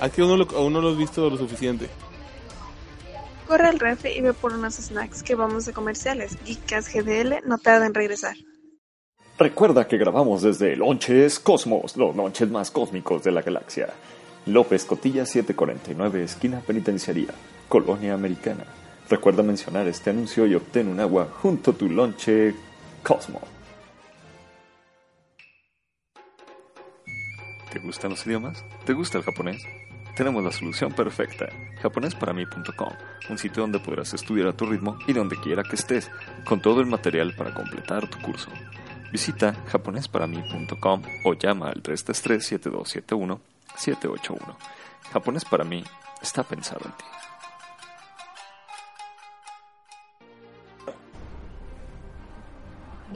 Aquí aún no, lo, aún no lo has visto lo suficiente. Corre al refri y ve por unos snacks que vamos de comerciales. Geekas GDL no tarda en regresar. Recuerda que grabamos desde Lonches Cosmos, los lonches más cósmicos de la galaxia. López Cotilla 749, esquina penitenciaría, Colonia Americana. Recuerda mencionar este anuncio y obtén un agua junto a tu lonche Cosmo. ¿Te gustan los idiomas? ¿Te gusta el japonés? Tenemos la solución perfecta. japonesparami.com, un sitio donde podrás estudiar a tu ritmo y donde quiera que estés, con todo el material para completar tu curso. Visita japonesparami.com o llama al 333-7271-781. Japonés para mí está pensado en ti.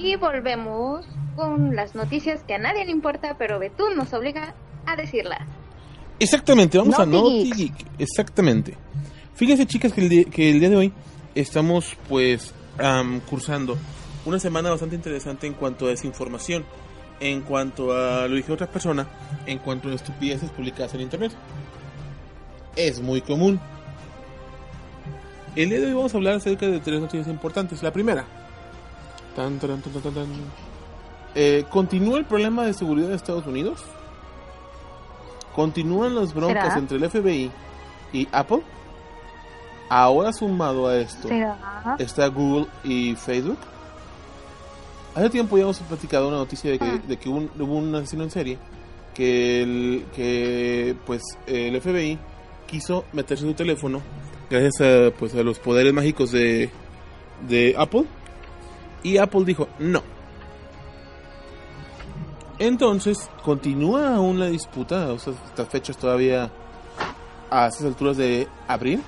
Y volvemos con las noticias que a nadie le importa, pero Betún nos obliga a decirlas. Exactamente, vamos a Naughty Geek. Exactamente. Fíjense, chicas, que el, día, que el día de hoy estamos, pues, am, cursando una semana bastante interesante en cuanto a desinformación, en cuanto a, lo dije otra persona, en cuanto a estupideces publicadas en internet. Es muy común. El día de hoy vamos a hablar acerca de tres noticias importantes. La primera. Tan, tan, tan, tan, tan. Eh, ¿Continúa el problema de seguridad de Estados Unidos? ¿Continúan las broncas ¿Será? entre el FBI y Apple? Ahora sumado a esto ¿Será? está Google y Facebook. Hace tiempo ya hemos platicado una noticia de que, de que un- hubo un asesino en serie que, el, que pues el FBI quiso meterse en su teléfono gracias a, pues, a los poderes mágicos de, de Apple y Apple dijo no. Entonces continúa aún la disputa, o sea, estas fechas todavía a estas alturas de abril,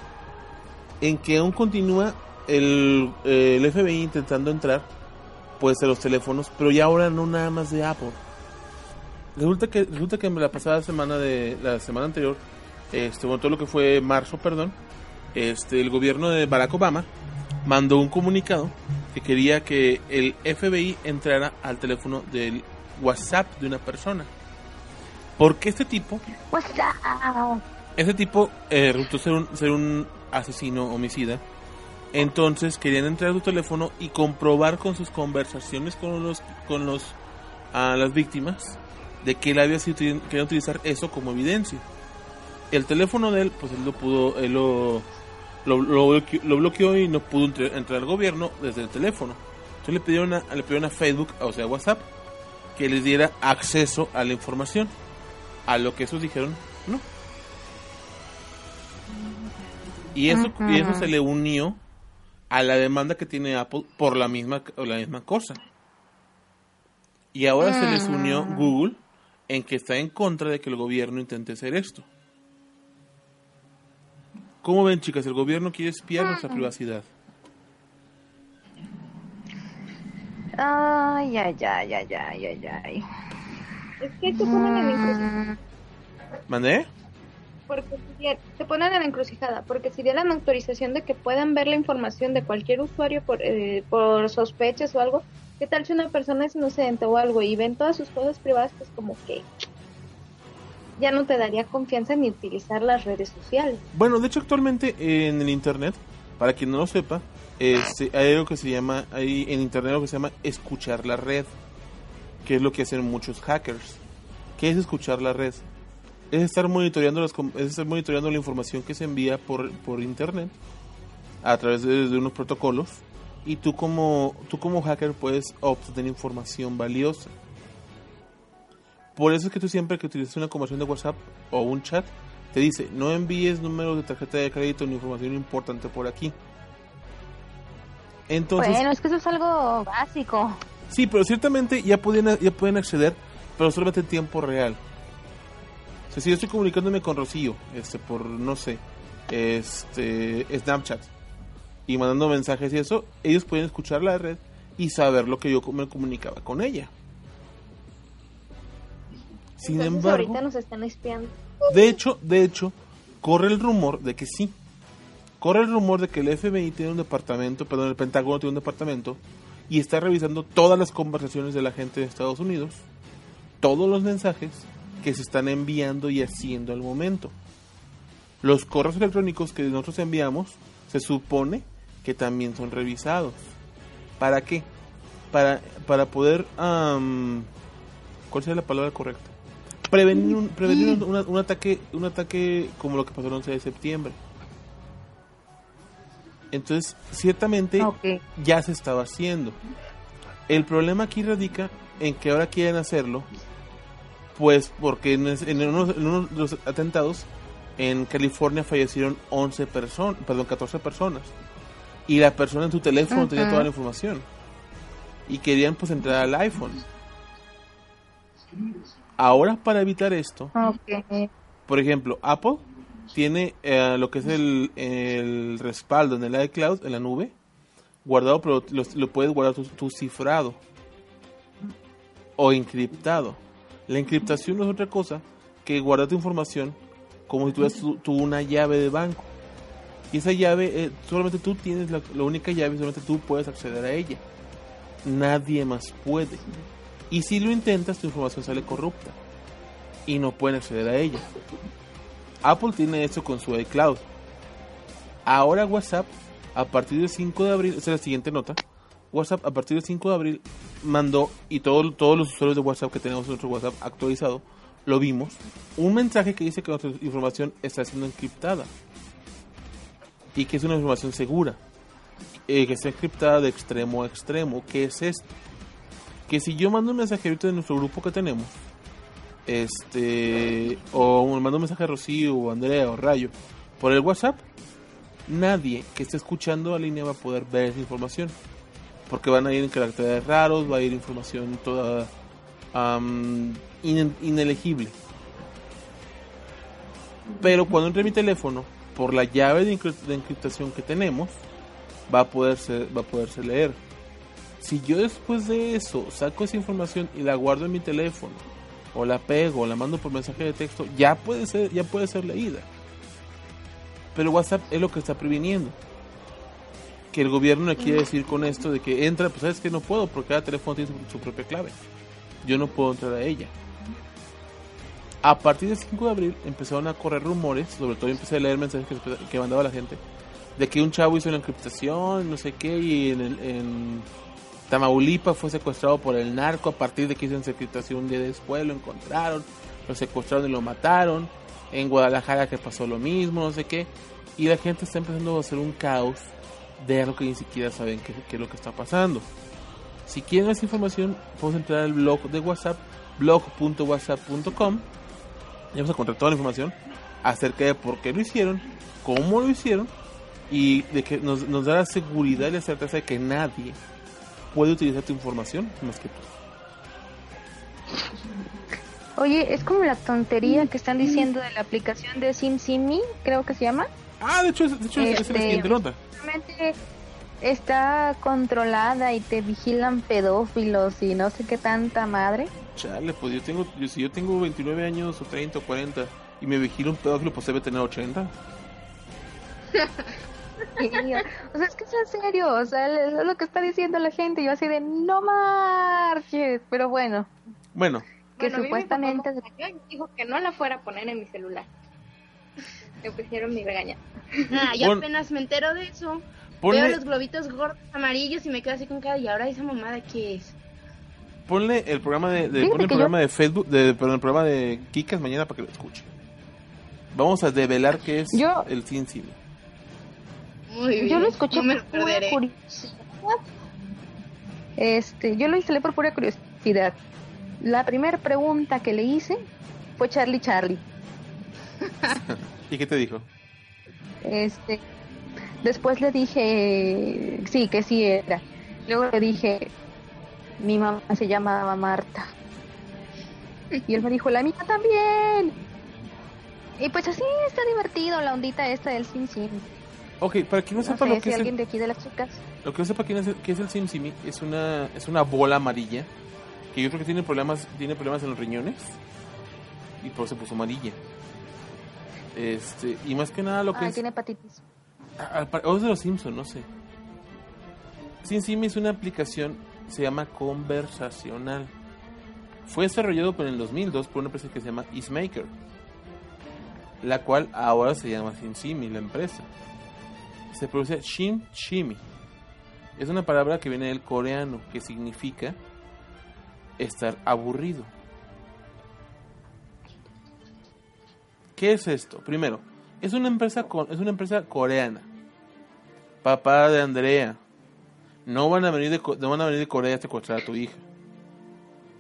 en que aún continúa el, el FBI intentando entrar pues a los teléfonos, pero ya ahora no nada más de Apple. Resulta que resulta que la pasada semana de la semana anterior, este, bueno, todo lo que fue marzo, perdón, este, el gobierno de Barack Obama mandó un comunicado que quería que el FBI entrara al teléfono del WhatsApp de una persona. Porque este tipo What's up? ese tipo eh, resultó ser un, ser un asesino homicida. Entonces querían entrar a su teléfono y comprobar con sus conversaciones con los con los a las víctimas de que él había sido util- quería utilizar eso como evidencia. El teléfono de él, pues él lo pudo, él lo, lo, lo bloqueó, lo bloqueó y no pudo entrar al gobierno desde el teléfono. Entonces le pidieron a, le pidieron a Facebook, o sea, WhatsApp, que les diera acceso a la información. A lo que esos dijeron, no. Y eso, y eso se le unió a la demanda que tiene Apple por la misma, la misma cosa. Y ahora se les unió Google en que está en contra de que el gobierno intente hacer esto. ¿Cómo ven, chicas? El gobierno quiere espiar nuestra privacidad. Ay, ay, ay, ay, ay, ay, ay. Es que te ponen en la encrucijada. Mm, ¿Mandé? Porque te ponen en la encrucijada, porque si dieran autorización de que puedan ver la información de cualquier usuario por, eh, por sospechas o algo, ¿qué tal si una persona es inocente o algo y ven todas sus cosas privadas? Pues como que ya no te daría confianza ni utilizar las redes sociales. Bueno, de hecho actualmente en el internet, para quien no lo sepa, este, hay algo que se llama, hay en internet algo que se llama escuchar la red, que es lo que hacen muchos hackers. ¿Qué es escuchar la red? Es estar monitoreando las, es estar monitoreando la información que se envía por, por internet a través de, de unos protocolos y tú como tú como hacker puedes obtener información valiosa. Por eso es que tú siempre que utilizas una conversación de WhatsApp o un chat, te dice, no envíes números de tarjeta de crédito ni información importante por aquí. Entonces, bueno, es que eso es algo básico. Sí, pero ciertamente ya pueden, ya pueden acceder, pero solamente en tiempo real. O sea, si yo estoy comunicándome con Rocío, este, por, no sé, este, Snapchat, y mandando mensajes y eso, ellos pueden escuchar la red y saber lo que yo me comunicaba con ella. Sin Entonces, embargo, ahorita nos están espiando. de hecho, de hecho, corre el rumor de que sí. Corre el rumor de que el FBI tiene un departamento, perdón, el Pentágono tiene un departamento y está revisando todas las conversaciones de la gente de Estados Unidos, todos los mensajes que se están enviando y haciendo al momento. Los correos electrónicos que nosotros enviamos se supone que también son revisados. ¿Para qué? Para, para poder... am, ¿Cuál sería la palabra correcta? Prevenir, un, prevenir un, un ataque un ataque como lo que pasó el 11 de septiembre. Entonces, ciertamente ya se estaba haciendo. El problema aquí radica en que ahora quieren hacerlo, pues porque en, uno, en uno de los atentados en California fallecieron 11 personas, perdón, 14 personas. Y la persona en su teléfono tenía toda la información. Y querían pues entrar al iPhone. Ahora para evitar esto, Ok. por ejemplo, Apple tiene eh, lo que es el, el respaldo en el iCloud, en la nube, guardado, pero lo, lo puedes guardar tu, tu cifrado o encriptado. La encriptación no es otra cosa que guardar tu información como si tuvieras tu, tu una llave de banco. Y esa llave, eh, solamente tú tienes la, la única llave y solamente tú puedes acceder a ella. Nadie más puede. Y si lo intentas, tu información sale corrupta y no pueden acceder a ella. Apple tiene esto con su iCloud. Ahora WhatsApp, a partir del 5 de abril, esa es la siguiente nota. WhatsApp a partir del 5 de abril mandó, y todo- todos los usuarios de WhatsApp que tenemos en nuestro WhatsApp actualizado, lo vimos, un mensaje que dice que nuestra información está siendo encriptada. Y que es una información segura. Eh, que está encriptada de extremo a extremo. ¿Qué es esto? Que si yo mando un mensaje ahorita de nuestro grupo que tenemos, este o mando un mensaje a Rocío o Andrea o Rayo por el WhatsApp, nadie que esté escuchando la línea va a poder ver esa información. Porque van a ir en caracteres raros, va a ir información toda in- inelegible. Pero cuando entre mi teléfono, por la llave de, de encriptación que tenemos, va a poderse, va a poderse leer. Si yo después de eso saco esa información y la guardo en mi teléfono, o la pego, o la mando por mensaje de texto, ya puede ser, ya puede ser leída. Pero WhatsApp es lo que está previniendo. Que el gobierno le quiere decir con esto de que entra, pues sabes que no puedo, porque cada teléfono tiene su, propia clave. Yo no puedo entrar a ella. A partir del 5 de abril empezaron a correr rumores, sobre todo empecé a leer mensajes que, que mandaba la gente, de que un chavo hizo una encriptación, no sé qué, y en, el- en Tamaulipas fue secuestrado por el narco a partir de que hizo encriptación un día después, lo encontraron, lo secuestraron y lo mataron. En Guadalajara que pasó lo mismo, no sé qué. Y la gente está empezando a hacer un caos de algo que ni siquiera saben qué, es lo que está pasando. Si quieren más información, podemos entrar al blog de WhatsApp, blog.whatsapp.com. Y vamos a encontrar toda la información acerca de por qué lo hicieron, cómo lo hicieron y de que nos, nos da la seguridad y la certeza de que nadie puede utilizar tu información más que tú. Oye, es como la tontería que están diciendo de la aplicación de SimSimi, creo que se llama. Ah, de hecho, de hecho esa es la Este- siguiente nota. Está controlada y te vigilan pedófilos y no sé qué tanta madre. Chale, pues yo tengo, yo, si yo tengo 29 años o 30 o 40 y me vigila un pedófilo, pues debe tener 80. o sea, es que es en serio, o sea, es lo que está diciendo la gente. Yo así de no marches, pero bueno, Bueno, que Bueno, a mí mi supuestamente me y dijo que no la fuera a poner en mi celular. Me pusieron mi regaña. Ah, yo Pon- apenas me entero de eso. Veo ponle, los globitos gordos amarillos y me quedo así con cara. ¿Y ahora esa mamada qué es? ponle el programa de, ponle el programa de Facebook, de, perdón, el programa de Kikas mañana para que lo escuche. Vamos a develar qué es Yo- el Sin Cine. Muy bien. yo lo escuché no me por pura curiosidad. Este, yo lo instalé por pura curiosidad. La primera pregunta que le hice fue Charlie Charlie. ¿Y qué te dijo? Este, después le dije, sí, que sí era. Luego le dije, mi mamá se llamaba Marta. Y él me dijo, la mía también. Y pues así está divertido la ondita esta del Sim Sim. Ok, para quien no No sepa sé lo que si es alguien el, de aquí de las chicas. lo que no sepa quién es qué es el Sim Simi, es una, es una bola amarilla que yo creo que tiene problemas, tiene problemas en los riñones y por eso se puso amarilla. Este, y más que nada lo que Ah, es tiene hepatitis. Ah, par- O es de los Simpsons, no sé. SimSimi es una aplicación, se llama conversacional. Fue desarrollado en el 2002 por una empresa que se llama Eastmaker, la cual ahora se llama SimSimi, la empresa. Se pronuncia Shim Shimi. Es una palabra que viene del coreano, que significa estar aburrido. ¿Qué es esto? Primero, es una empresa es una empresa coreana. Papá de Andrea. No van a venir de no van a venir de Corea a secuestrar a tu hija.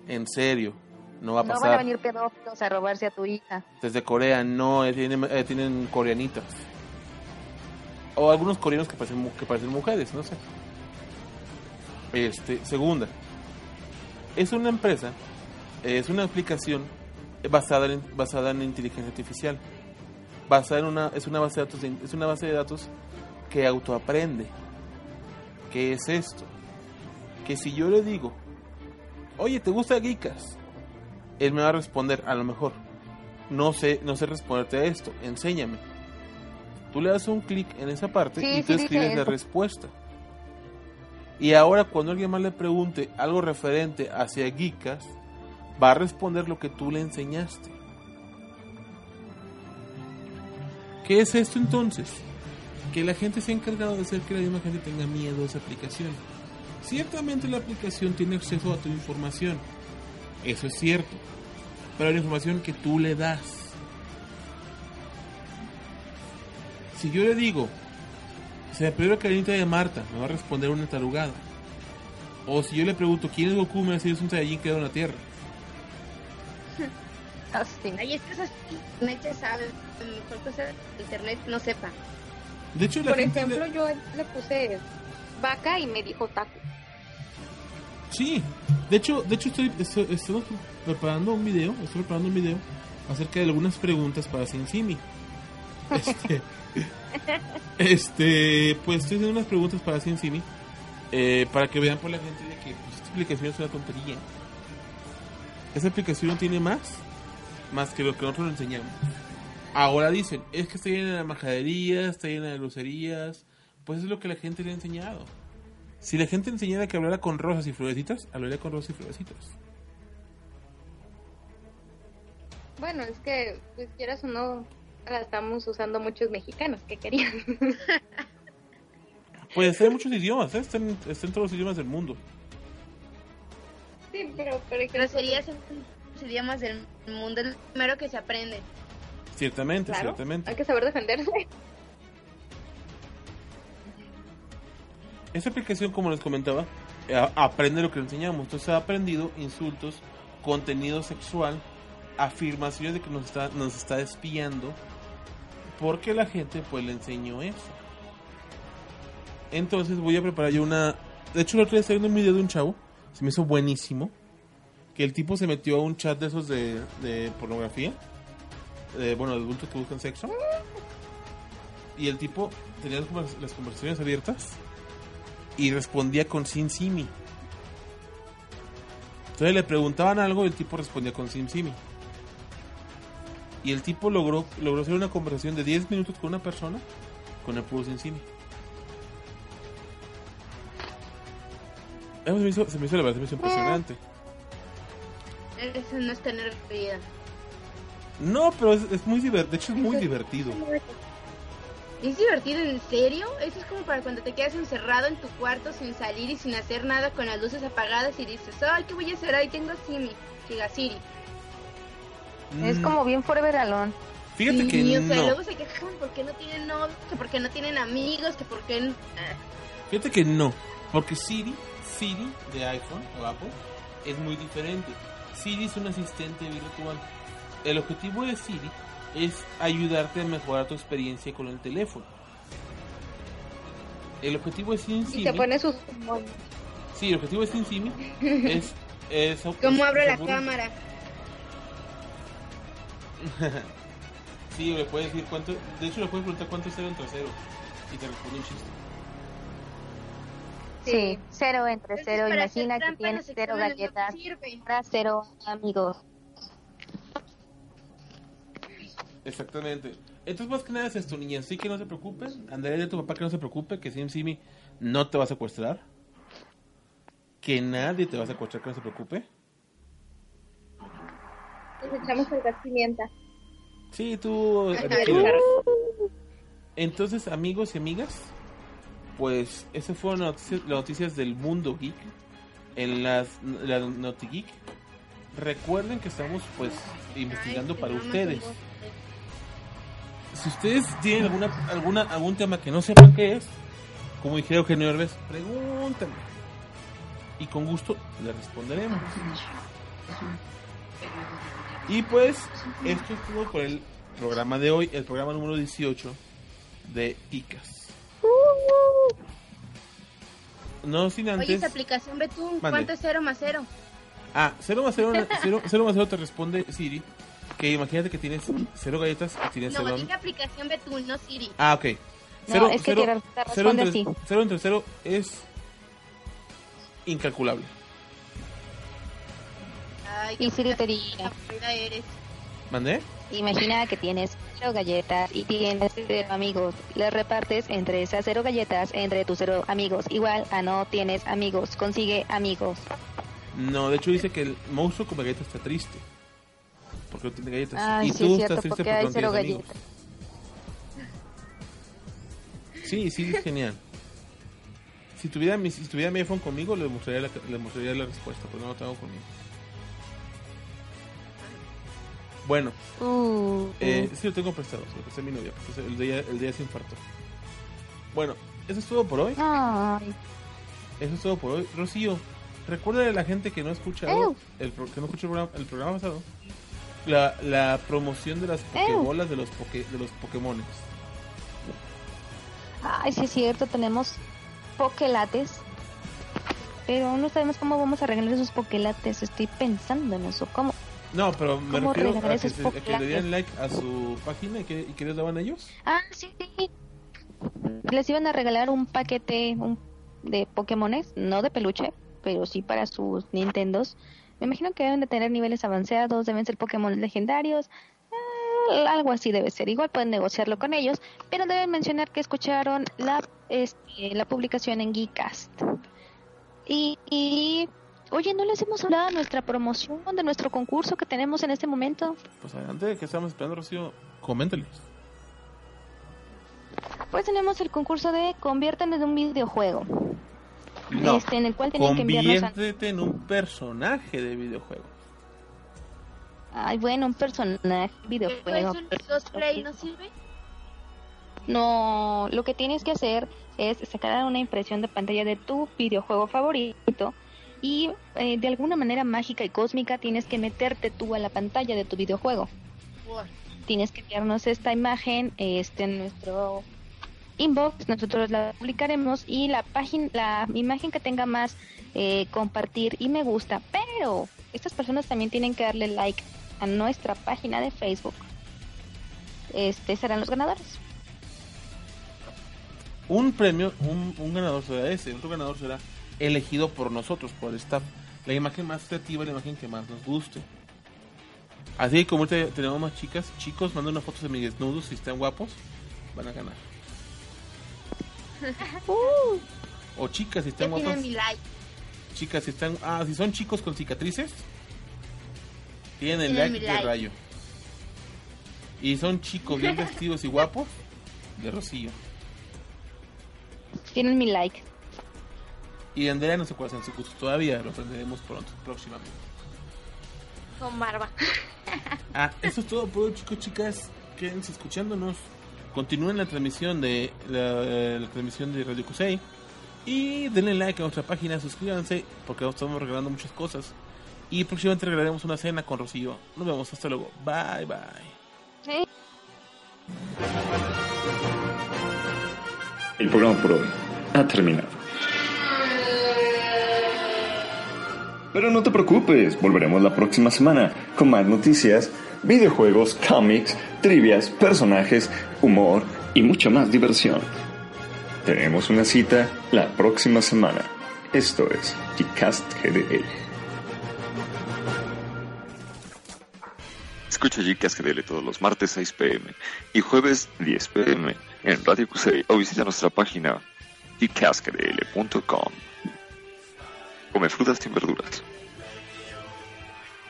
En serio, no va a No pasar. van a venir pedófilos a robarse a tu hija. Desde Corea no, eh, tienen, eh, tienen coreanitas. O algunos coreanos que parecen, que parecen mujeres, no sé. Este, segunda. Es una empresa, es una aplicación basada en, basada en inteligencia artificial. Basada en una, es una base de datos, es una base de datos que autoaprende. ¿Qué es esto? Que si yo le digo, oye, ¿te gusta Geekas? Él me va a responder, a lo mejor, no sé, no sé responderte a esto, enséñame. Tú le das un clic en esa parte Sí, y tú escribes la respuesta. Y ahora cuando alguien más le pregunte algo referente hacia Geekas, va a responder lo que tú le enseñaste. ¿Qué es esto entonces? Que la gente se ha encargado de hacer que la misma gente tenga miedo a esa aplicación. Ciertamente la aplicación tiene acceso a tu información. Eso es cierto. Pero la información que tú le das. Si yo le digo, se me perdió la cadenita de Marta, me va a responder una tarugada. O si yo le pregunto, ¿quién es Goku? Me va a decir, es un Saiyajin que quedó en la Tierra. Ah, sí. Ay, es que internet sabe, mejor cosa internet no sepa. De hecho, la Por ejemplo, le- yo le puse vaca y me dijo taco. Sí, de hecho, de hecho estoy, estoy- preparando un video, estoy preparando un video acerca de algunas preguntas para SimSimi. Este, este, pues estoy haciendo unas preguntas para SimSimi eh, para que vean por la gente de que pues, esta aplicación es una tontería. Esa aplicación no tiene más, más que lo que nosotros le enseñamos. Ahora dicen, es que está llena de majaderías, está llena de groserías, pues es lo que la gente le ha enseñado. Si la gente enseñara que hablara con rosas y florecitas, hablaría con rosas y florecitas. Bueno, es que, pues quieras o no, la estamos usando muchos mexicanos que querían. Pues hay muchos idiomas, ¿eh? están, están todos los idiomas del mundo. sí, pero por ejemplo, Groserías en los idiomas del mundo es lo primero que se aprende. Ciertamente, claro, ciertamente. hay que saber defenderse. Esta aplicación, como les comentaba, eh, aprende lo que le enseñamos. Entonces ha aprendido insultos, contenido sexual, afirmaciones de que nos está, nos está espiando, porque la gente pues le enseñó eso. Entonces voy a preparar yo una... De hecho, el otro día estaba viendo un video de un chavo, se me hizo buenísimo, que el tipo se metió a un chat de esos de, de pornografía, de, bueno, de adultos que buscan sexo, y el tipo tenía las convers- las conversaciones abiertas y respondía con Sin Simi. Entonces le preguntaban algo y el tipo respondía con Sin Simi. Y el tipo logró, logró hacer una conversación de 10 minutos con una persona con el puro Simi. Eso Se me hizo, se me hizo la verdad, se me hizo impresionante. Eso no es tener vida. No, pero es, es muy divertido. De hecho, es muy divertido. ¿Es divertido en serio? Eso es como para cuando te quedas encerrado en tu cuarto sin salir y sin hacer nada con las luces apagadas y dices, ay, ¿qué voy a hacer? Ay, tengo Simi, Es Mm, como bien forever alone. Fíjate Sí, que o sea, no. luego se quejan porque no tienen novio, que porque no tienen amigos, que porque... n- ah, Fíjate que no, porque Siri, Siri de iPhone o Apple es muy diferente. Siri es un asistente virtual. El objetivo de Siri es ayudarte a mejorar tu experiencia con el teléfono. El objetivo de SimSimi... Y se pone sus... Sí, el objetivo de SimSimi es... es ¿Cómo abro la es- cámara? sí, le puedes decir cuánto... De hecho, le puedes preguntar cuánto es cero entre cero. Y te responde un chiste. Sí, cero entre cero. Imagina que tienes cero galletas para cero amigos. Exactamente. Entonces, más que nada es esto, niña. Así que no se preocupen. Andrea de tu papá que no se preocupe, que SimSimi no te va a secuestrar. Que nadie te va a secuestrar, que no se preocupe. Nos echamos el gas pimienta. Sí, tú... Exacto. Entonces, amigos y amigas, pues esas fueron las noticias, las noticias del mundo geek en las la Noti Geek. Recuerden que estamos pues investigando Ay, para ustedes. Si ustedes tienen alguna alguna algún tema que no sepan qué es, como dijeron Eugenio Herbes, pregúntenme. Y con gusto le responderemos. Y pues, esto es todo por el programa de hoy, el programa número 18 de Icas. No sin Oye, antes. esa aplicación Betún, Mande. ¿cuánto es cero más cero? Ah, 0 más 0, 0, más 0 te responde Siri. Que imagínate que tienes 0 galletas y tienes No, 0. dije aplicación Betún, no Siri. Ah, ok. No, es que te responde entre, así. 0 entre 0 es incalculable. Ay, Y aburrida eres. ¿Mandé? imagina que tienes cero galletas y tienes cero amigos. Les repartes entre esas cero galletas entre tus cero amigos. Igual a no tienes amigos. Consigue amigos. No, de hecho dice que el monstruo con galletas está triste. Porque no tiene galletas. Ay, y sí, tú es estás triste porque porque, hay no cero tienes amigos. Sí, sí, es genial. Si tuviera, mi, si tuviera mi iPhone conmigo, le mostraría, la, le mostraría la respuesta, pero no lo tengo conmigo. Bueno, Uh, Eh, sí, lo tengo prestado, se lo presté a mi novia, porque el día, el día se infartó. Bueno, eso es todo por hoy. Ay, Eso es todo por hoy. Rocío, recuerda a la gente que no ha escuchado el, que no escuchó el programa, el programa pasado la, la promoción de las pokebolas de los poke, de los Pokémones. ay, sí es cierto, tenemos pokelates. Pero aún no sabemos cómo vamos a regalar esos pokelates. Estoy pensando en eso. ¿Cómo? No, pero me ¿Cómo refiero a que, se- a que le dieran like a su página y que, y que les daban a ellos. Ah, sí, sí. Les iban a regalar un paquete un- de Pokémones, no de peluche, pero sí para sus Nintendos. Me imagino que deben de tener niveles avanzados, deben ser Pokémon legendarios, eh, algo así debe ser. Igual pueden negociarlo con ellos, pero deben mencionar que escucharon la, este, la publicación en Geekcast. Y, y, oye, ¿no les hemos hablado de nuestra promoción, de nuestro concurso que tenemos en este momento? Pues adelante, que estamos esperando, Rocío. Coméntales. Pues tenemos el concurso de conviértanme en un videojuego. No, Este, en el cual tenían que enviarnos a... conviértete en un personaje de videojuego. Ay, bueno, un personaje ¿Pero videojuego. eso en cosplay no sirve? No, lo que tienes que hacer es sacar una impresión de pantalla de tu videojuego favorito y eh, de alguna manera mágica y cósmica tienes que meterte tú a la pantalla de tu videojuego. Tienes que enviarnos esta imagen este, en nuestro inbox, nosotros la publicaremos y la página, la imagen que tenga más eh, compartir y me gusta, pero estas personas también tienen que darle like a nuestra página de Facebook. Este serán los ganadores. Un premio, un, un ganador será ese, otro ganador será elegido por nosotros, por el staff. La imagen más creativa, la imagen que más nos guste. Así que como ahorita tenemos más chicas, chicos, manden una foto de mis desnudos si están guapos, van a ganar. O chicas si están tienen guapas, mi like. chicas si están, ah, si son chicos con cicatrices, tienen el like de like. rayo. Y son chicos bien vestidos y guapos, de Rocío. Tienen mi like. Y Andrea no sé cuáles son sus gustos todavía, lo aprenderemos pronto, próximamente. Con barba. Ah, eso es todo por hoy, chicos, chicas. Quédense escuchándonos. Continúen la transmisión de la, la transmisión de Radio Kusei. Y denle like a nuestra página, suscríbanse, porque estamos regalando muchas cosas. Y próximamente regalaremos una cena con Rocío. Nos vemos, hasta luego. Bye, bye. El programa por hoy ha terminado. Pero no te preocupes, volveremos la próxima semana con más noticias, videojuegos, cómics, trivias, personajes, humor y mucha más diversión. Tenemos una cita la próxima semana. Esto es Gcast GDL. Escucha Gcast GDL todos los martes 6 pm y jueves 10 pm en Radio Cusey o visita nuestra página gcastgdl.com. Come frutas sin verduras.